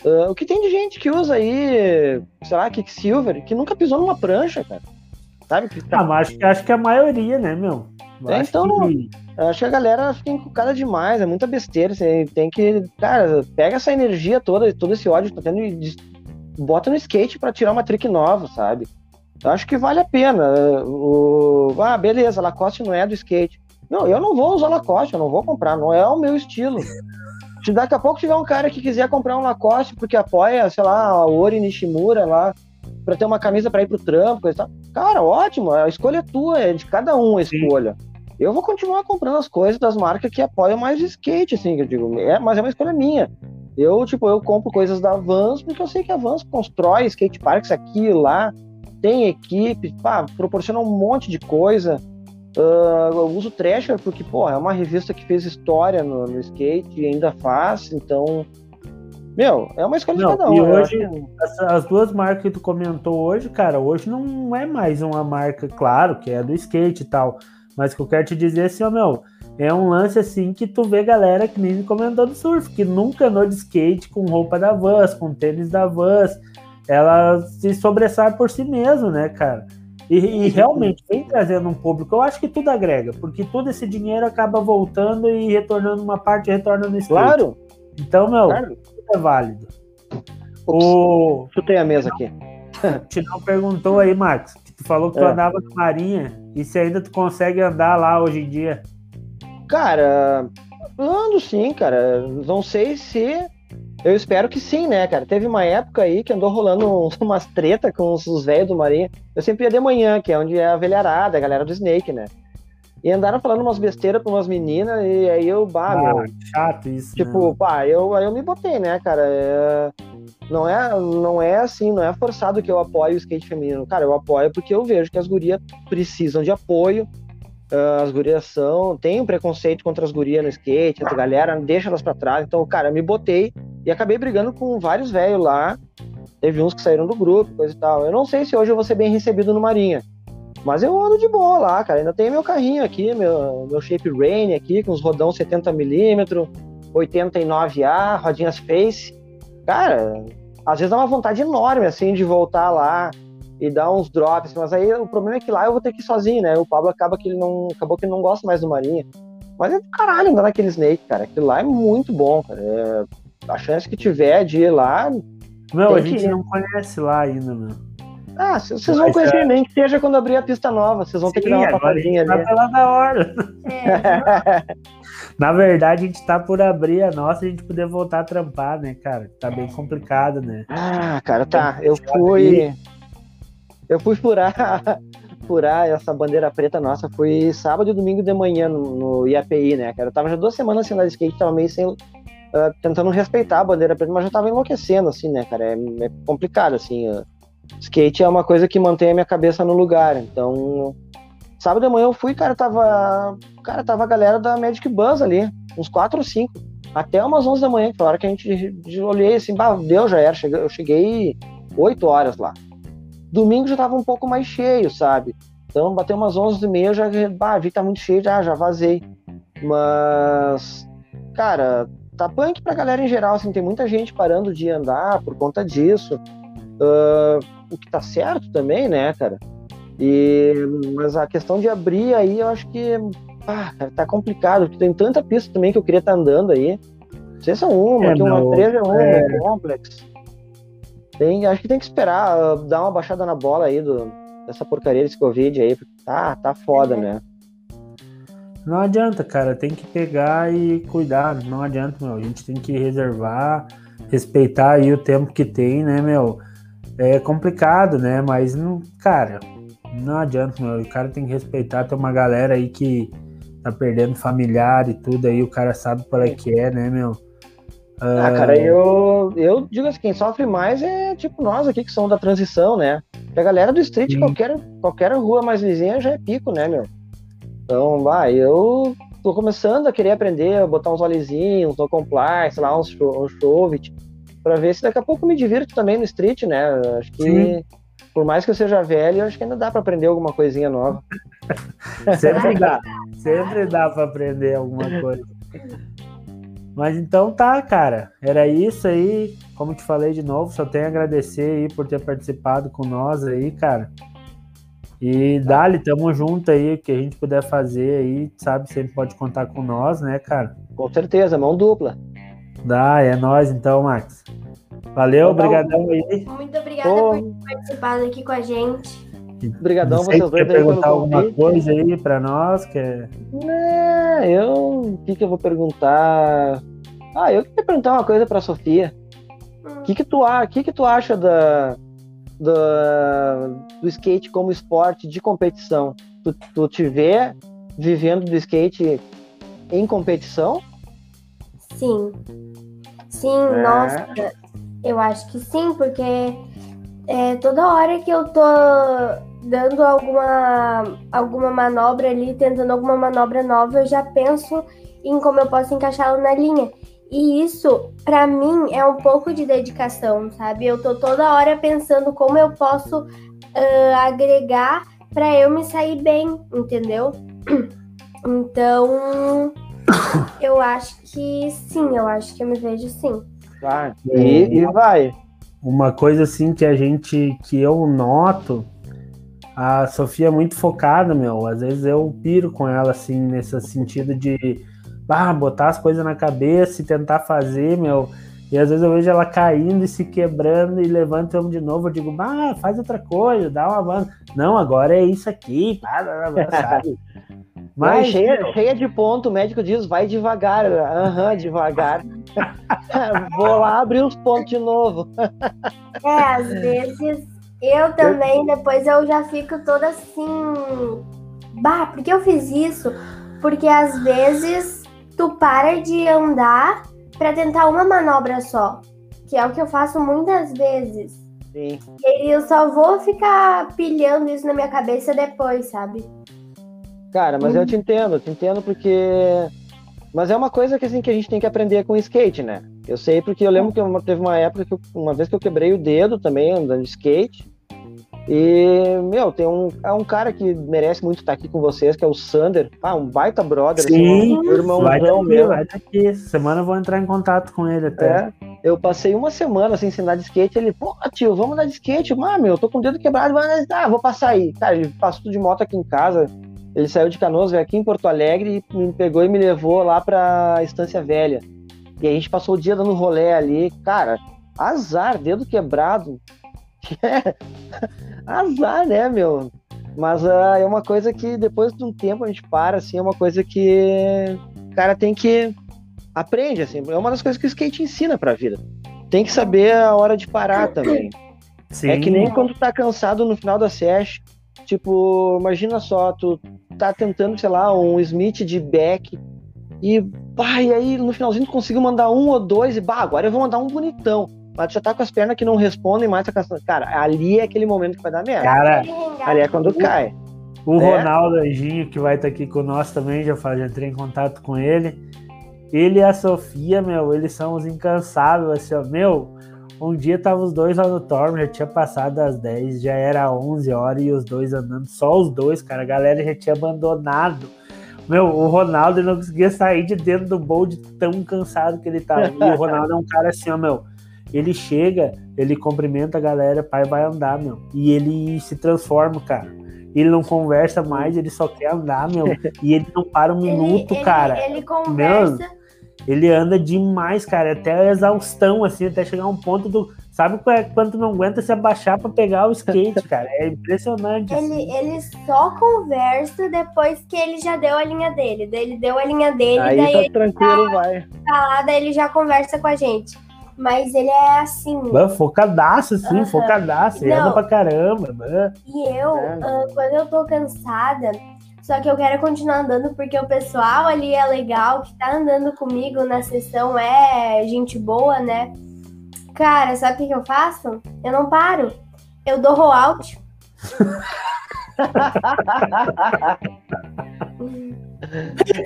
Uh, o que tem de gente que usa aí, sei lá, Kicksilver, que nunca pisou numa prancha, cara. Sabe? Ah, mas acho, acho que a maioria, né, meu? Então, que... acho que a galera fica encucada demais, é muita besteira. Você tem que. Cara, pega essa energia toda, todo esse ódio que tá tendo e bota no skate para tirar uma trick nova, sabe? Eu acho que vale a pena. O... Ah, beleza, Lacoste não é do skate. Não, eu não vou usar Lacoste, eu não vou comprar, não é o meu estilo. Se daqui a pouco tiver um cara que quiser comprar um Lacoste porque apoia, sei lá, a Ori Nishimura lá, para ter uma camisa para ir pro trampo, coisa tal. Cara, ótimo, a escolha é tua, é de cada um a escolha. Sim. Eu vou continuar comprando as coisas das marcas que apoiam mais skate, assim, que eu digo, é, mas é uma escolha minha. Eu, tipo, eu compro coisas da Vans porque eu sei que a Vans constrói skate parks aqui e lá, tem equipe, pá, proporciona um monte de coisa. Uh, eu uso Thrasher porque, pô, é uma revista que fez história no, no skate e ainda faz, então meu, é uma escolha não, de cada um. E hoje, as duas marcas que tu comentou hoje, cara, hoje não é mais uma marca, claro, que é do skate e tal. Mas o que eu quero te dizer é assim, ó, meu, é um lance assim que tu vê galera que nem me comentou do surf, que nunca andou de skate com roupa da Vans, com tênis da Vans. Ela se sobressai por si mesmo, né, cara? E, e, realmente vem trazendo um público. Eu acho que tudo agrega, porque todo esse dinheiro acaba voltando e retornando uma parte retorna no skate. Claro. Então, meu, claro. É válido. O... Chutei a mesa aqui. Te não perguntou aí, Marcos, que tu falou que tu é. andava na Marinha e se ainda tu consegue andar lá hoje em dia. Cara, ando sim, cara. Não sei se. Eu espero que sim, né, cara? Teve uma época aí que andou rolando umas treta com os velhos do Marinha. Eu sempre ia de manhã, que é onde é a velharada, a galera do Snake, né? E andaram falando umas besteiras pra umas meninas, e aí eu, bah, ah, meu. Chato isso. Tipo, né? pá, eu, aí eu me botei, né, cara? É, não, é, não é assim, não é forçado que eu apoio o skate feminino. Cara, eu apoio porque eu vejo que as gurias precisam de apoio, Uh, as gurias são. Tem um preconceito contra as gurias no skate, a galera deixa elas para trás. Então, cara, eu me botei e acabei brigando com vários velhos lá. Teve uns que saíram do grupo, coisa e tal. Eu não sei se hoje eu vou ser bem recebido no Marinha. Mas eu ando de boa lá, cara. Ainda tenho meu carrinho aqui, meu, meu Shape Rain aqui, com os rodão 70mm, 89A, rodinhas Face. Cara, às vezes dá uma vontade enorme, assim, de voltar lá e dar uns drops, mas aí o problema é que lá eu vou ter que ir sozinho, né? O Pablo acaba que ele não acabou que ele não gosta mais do Marinha. Mas é do caralho andar naquele Snake, cara. Aquilo lá é muito bom, cara. É... A chance que tiver de ir lá. Meu, a gente não conhece lá ainda, meu. Ah, vocês vão conhecer é... nem que seja quando abrir a pista nova. Vocês vão Sim, ter que dar uma papadinha ali. Tá pela da hora. É. Na verdade, a gente tá por abrir a nossa e a gente poder voltar a trampar, né, cara? Tá bem complicado, né? Ah, cara, tá. Eu fui. Eu fui furar, furar essa bandeira preta nossa, foi sábado e domingo de manhã no, no IAPI, né, cara? Eu tava já duas semanas sem andar de skate, tava meio sem. Uh, tentando respeitar a bandeira preta, mas já tava enlouquecendo, assim, né, cara? É, é complicado, assim. Uh, skate é uma coisa que mantém a minha cabeça no lugar, então. Sábado de manhã eu fui, cara, tava. Cara, tava a galera da Magic Buzz ali, uns quatro ou cinco. Até umas 11 da manhã, que foi a hora que a gente olhei assim, bah, deu, já era. Eu cheguei 8 horas lá. Domingo já tava um pouco mais cheio, sabe? Então bateu umas 11 e meia, já bah, vi tá muito cheio, já, já vazei. Mas, cara, tá punk pra galera em geral, assim, tem muita gente parando de andar por conta disso. Uh, o que tá certo também, né, cara? E, mas a questão de abrir aí, eu acho que ah, cara, tá complicado, porque tem tanta pista também que eu queria estar tá andando aí. Não sei se é uma, é, uma três é uma, é... complexo. Tem, acho que tem que esperar, uh, dar uma baixada na bola aí do, dessa porcaria desse Covid aí, porque tá, tá foda, né? Não adianta, cara, tem que pegar e cuidar, não adianta, meu, a gente tem que reservar, respeitar aí o tempo que tem, né, meu? É complicado, né, mas, não, cara, não adianta, meu, o cara tem que respeitar, tem uma galera aí que tá perdendo familiar e tudo aí, o cara sabe para que é, né, meu? Ah, cara, ah. eu, eu digo assim, quem sofre mais é tipo nós aqui que somos da transição, né? Porque a galera do street, qualquer, qualquer rua mais lisinha já é pico, né, meu? Então, vai, eu tô começando a querer aprender, a botar uns olezinhos, no comply, sei lá, uns, show, uns pra ver se daqui a pouco me divirto também no street, né? Acho que, Sim. por mais que eu seja velho, acho que ainda dá pra aprender alguma coisinha nova. sempre dá, sempre dá pra aprender alguma coisa. Mas então tá, cara. Era isso aí. Como te falei de novo, só tenho a agradecer aí por ter participado com nós aí, cara. E tá. Dali, tamo junto aí, o que a gente puder fazer aí, sabe, sempre pode contar com nós, né, cara? Com certeza, mão dupla. Dá, é nós então, Max. Valeu, obrigadão aí. Muito obrigada Pô. por ter participado aqui com a gente. Obrigadão vocês dois. Quer perguntar alguma coisa aí para nós? Quer... É, eu. O que, que eu vou perguntar? Ah, eu queria perguntar uma coisa para Sofia. O hum. que, que, tu, que, que tu acha da, da, do skate como esporte de competição? Tu, tu te vê vivendo do skate em competição? Sim. Sim, é. nossa, eu acho que sim, porque é, toda hora que eu tô dando alguma, alguma manobra ali, tentando alguma manobra nova, eu já penso em como eu posso encaixá-la na linha. E isso, para mim, é um pouco de dedicação, sabe? Eu tô toda hora pensando como eu posso uh, agregar para eu me sair bem, entendeu? Então, eu acho que sim, eu acho que eu me vejo sim. Vai. E, e vai. Uma coisa assim que a gente, que eu noto, a Sofia é muito focada, meu. Às vezes eu piro com ela, assim, nesse sentido de ah, botar as coisas na cabeça e tentar fazer, meu. E às vezes eu vejo ela caindo e se quebrando e levantando de novo. Eu digo, ah, faz outra coisa, dá uma banda. Não, agora é isso aqui, sabe? Mas, cheia, cheia de ponto, o médico diz, vai devagar. Aham, uhum, devagar. Vou lá abrir os pontos de novo. é, às vezes eu também, depois eu já fico toda assim. Bah, por que eu fiz isso? Porque às vezes tu para de andar para tentar uma manobra só, que é o que eu faço muitas vezes. Sim. E eu só vou ficar pilhando isso na minha cabeça depois, sabe? Cara, mas eu te entendo, eu te entendo porque. Mas é uma coisa que, assim, que a gente tem que aprender com skate, né? Eu sei porque eu lembro que teve uma época que eu, uma vez que eu quebrei o dedo também andando de skate. E, meu, tem um, é um cara que merece muito estar aqui com vocês, que é o Sander. Ah, um baita brother, assim, Sim, assim, um irmãozão meu. Vai aqui. Semana eu vou entrar em contato com ele até. É, eu passei uma semana sem assim, ensinar de skate. Ele, pô, tio, vamos andar de skate. Ah, meu, eu tô com o dedo quebrado, mas ah, vou passar aí. Cara, ele passou de moto aqui em casa. Ele saiu de Canoas, veio aqui em Porto Alegre e me pegou e me levou lá pra Estância Velha. E a gente passou o dia dando rolé ali. Cara, azar, dedo quebrado. azar, né, meu? Mas uh, é uma coisa que depois de um tempo a gente para, assim, é uma coisa que o cara tem que aprende, assim, é uma das coisas que o skate ensina pra vida. Tem que saber a hora de parar também. Sim. É que nem quando tá cansado no final da session, tipo, imagina só, tu tá tentando, sei lá, um Smith de back e, pá, e aí no finalzinho tu conseguiu mandar um ou dois e, bah, agora eu vou mandar um bonitão mas já tá com as pernas que não respondem mais canção. Cara, ali é aquele momento que vai dar merda. Cara, ali é quando cai. O é. Ronaldo Anjinho, que vai estar tá aqui nós também, já, já entrei em contato com ele. Ele e a Sofia, meu, eles são os incansáveis, assim, ó, meu. Um dia tava os dois lá no Torm, já tinha passado das 10, já era 11 horas e os dois andando, só os dois, cara. A galera já tinha abandonado. Meu, o Ronaldo não conseguia sair de dentro do bowl de tão cansado que ele tava. E o Ronaldo é um cara assim, ó, meu ele chega, ele cumprimenta a galera, pai vai andar, meu. E ele se transforma, cara. Ele não conversa mais, ele só quer andar, meu. E ele não para um minuto, ele, cara. Ele, ele conversa. Meu, ele anda demais, cara, até a exaustão, assim, até chegar um ponto do. Sabe é, quanto não aguenta se abaixar para pegar o skate, cara? É impressionante. Ele, assim. ele só conversa depois que ele já deu a linha dele. Ele deu a linha dele, Aí daí tá ele tranquilo, tá, vai. Tá lá, daí ele já conversa com a gente. Mas ele é assim. focadaço, sim, uhum. focadaço. Ele anda pra caramba. Mano. E eu, é. uh, quando eu tô cansada, só que eu quero continuar andando porque o pessoal ali é legal, que tá andando comigo na sessão é gente boa, né? Cara, sabe o que, eu faço? Eu não paro. Eu dou rollout.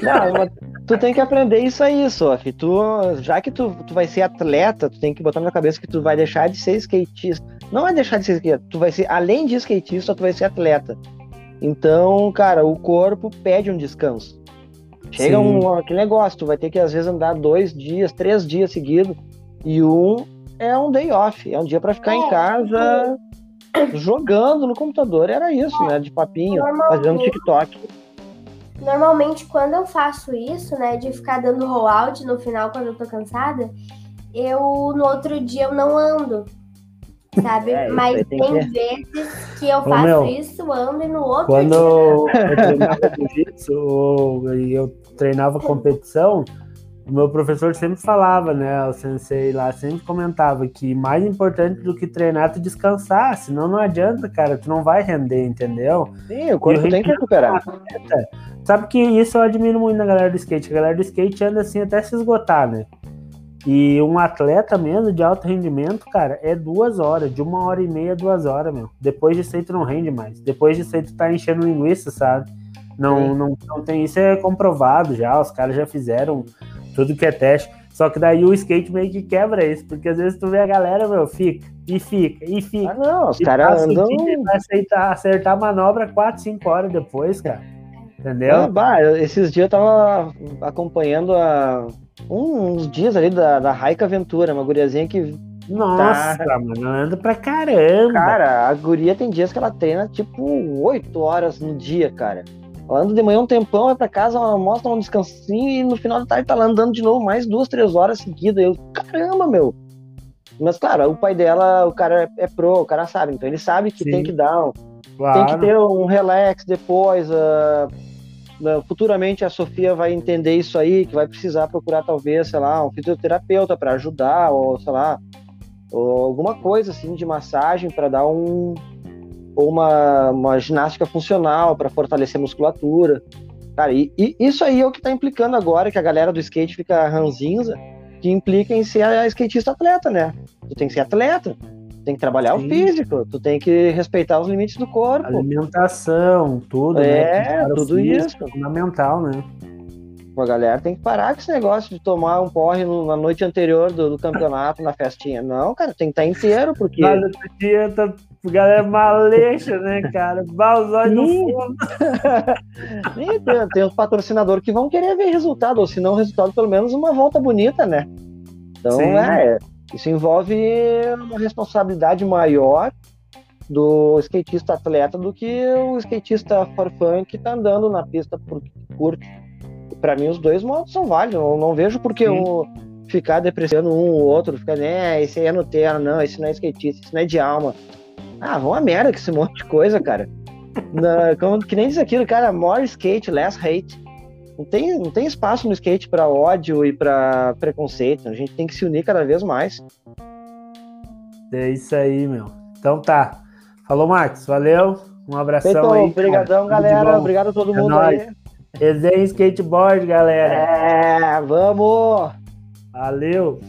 não, tu tem que aprender isso aí, Sophie. Tu, já que tu, tu vai ser atleta, tu tem que botar na cabeça que tu vai deixar de ser skatista. Não é deixar de ser skatista, tu vai ser, além de skatista, tu vai ser atleta. Então, cara, o corpo pede um descanso. Chega um, aquele negócio, tu vai ter que às vezes andar dois dias, três dias seguidos, e um é um day off, é um dia para ficar é, em casa jogando no computador. Era isso, né? De papinho, fazendo TikTok. Normalmente, quando eu faço isso, né, de ficar dando rollout no final quando eu tô cansada, eu no outro dia eu não ando, sabe? É, Mas tem, tem que... vezes que eu faço meu, isso, ando e no outro quando dia. Quando eu treinava jiu-jitsu e eu treinava competição, o meu professor sempre falava, né? O sensei lá sempre comentava que mais importante do que treinar é tu descansar, senão não adianta, cara, tu não vai render, entendeu? Sim, o corpo tem que recuperar. Sabe que isso eu admiro muito na galera do skate. A galera do skate anda assim até se esgotar, né? E um atleta mesmo de alto rendimento, cara, é duas horas, de uma hora e meia, duas horas, meu. Depois disso aí tu não rende mais. Depois disso aí tu tá enchendo linguiça, sabe? Não, não, não tem. Isso é comprovado já, os caras já fizeram tudo que é teste. Só que daí o skate meio que quebra isso, porque às vezes tu vê a galera, meu, fica, e fica, e fica. Ah, não, os caras andam. Vai aceitar, acertar a manobra 4, 5 horas depois, cara. Entendeu? Ah, bah, esses dias eu tava acompanhando a, uns dias ali da, da Raika Aventura, uma guriazinha que. Nossa, tá... mano, anda pra caramba. Cara, a guria tem dias que ela treina tipo 8 horas no dia, cara. Ela anda de manhã um tempão, vai pra casa, ela mostra um descansinho e no final da tarde tá lá andando de novo mais duas, três horas seguidas. Eu, caramba, meu. Mas, claro, o pai dela, o cara é, é pro, o cara sabe, então ele sabe que Sim. tem que dar um, claro. tem que ter um relax depois. Uh, futuramente a Sofia vai entender isso aí, que vai precisar procurar talvez, sei lá, um fisioterapeuta para ajudar, ou sei lá, ou alguma coisa assim de massagem para dar um, ou uma, uma ginástica funcional para fortalecer a musculatura. Cara, e, e, isso aí é o que está implicando agora, que a galera do skate fica ranzinza, que implica em ser a skatista atleta, né? Tu tem que ser atleta, tem que trabalhar Sim. o físico, tu tem que respeitar os limites do corpo. Alimentação, tudo, é, né? tudo físico, isso. É fundamental, né? A galera tem que parar com esse negócio de tomar um porre na noite anterior do, do campeonato, na festinha. Não, cara, tem que estar inteiro, porque. Mas dia tá galera malecha, né, cara? Balzói no fundo. tem, tem os patrocinadores que vão querer ver resultado, ou se não resultado, pelo menos uma volta bonita, né? Então, Sim. é, isso envolve uma responsabilidade maior do skatista atleta do que o skatista farfã que tá andando na pista por curte. Para mim, os dois modos são válidos. Eu não vejo porque o ficar depreciando um ou outro, ficar, né, esse aí é Nutella, não, esse não é skatista, esse não é de alma. Ah, vão a merda com esse monte de coisa, cara. Na, como, que nem diz aquilo, cara, more skate, less hate. Não tem, não tem espaço no skate para ódio e para preconceito. A gente tem que se unir cada vez mais. É isso aí, meu. Então tá. Falou, Max. Valeu. Um abração Feito, aí. Obrigadão, galera. Obrigado a todo é mundo nóis. aí. Resenha skateboard, galera. É, vamos! Valeu!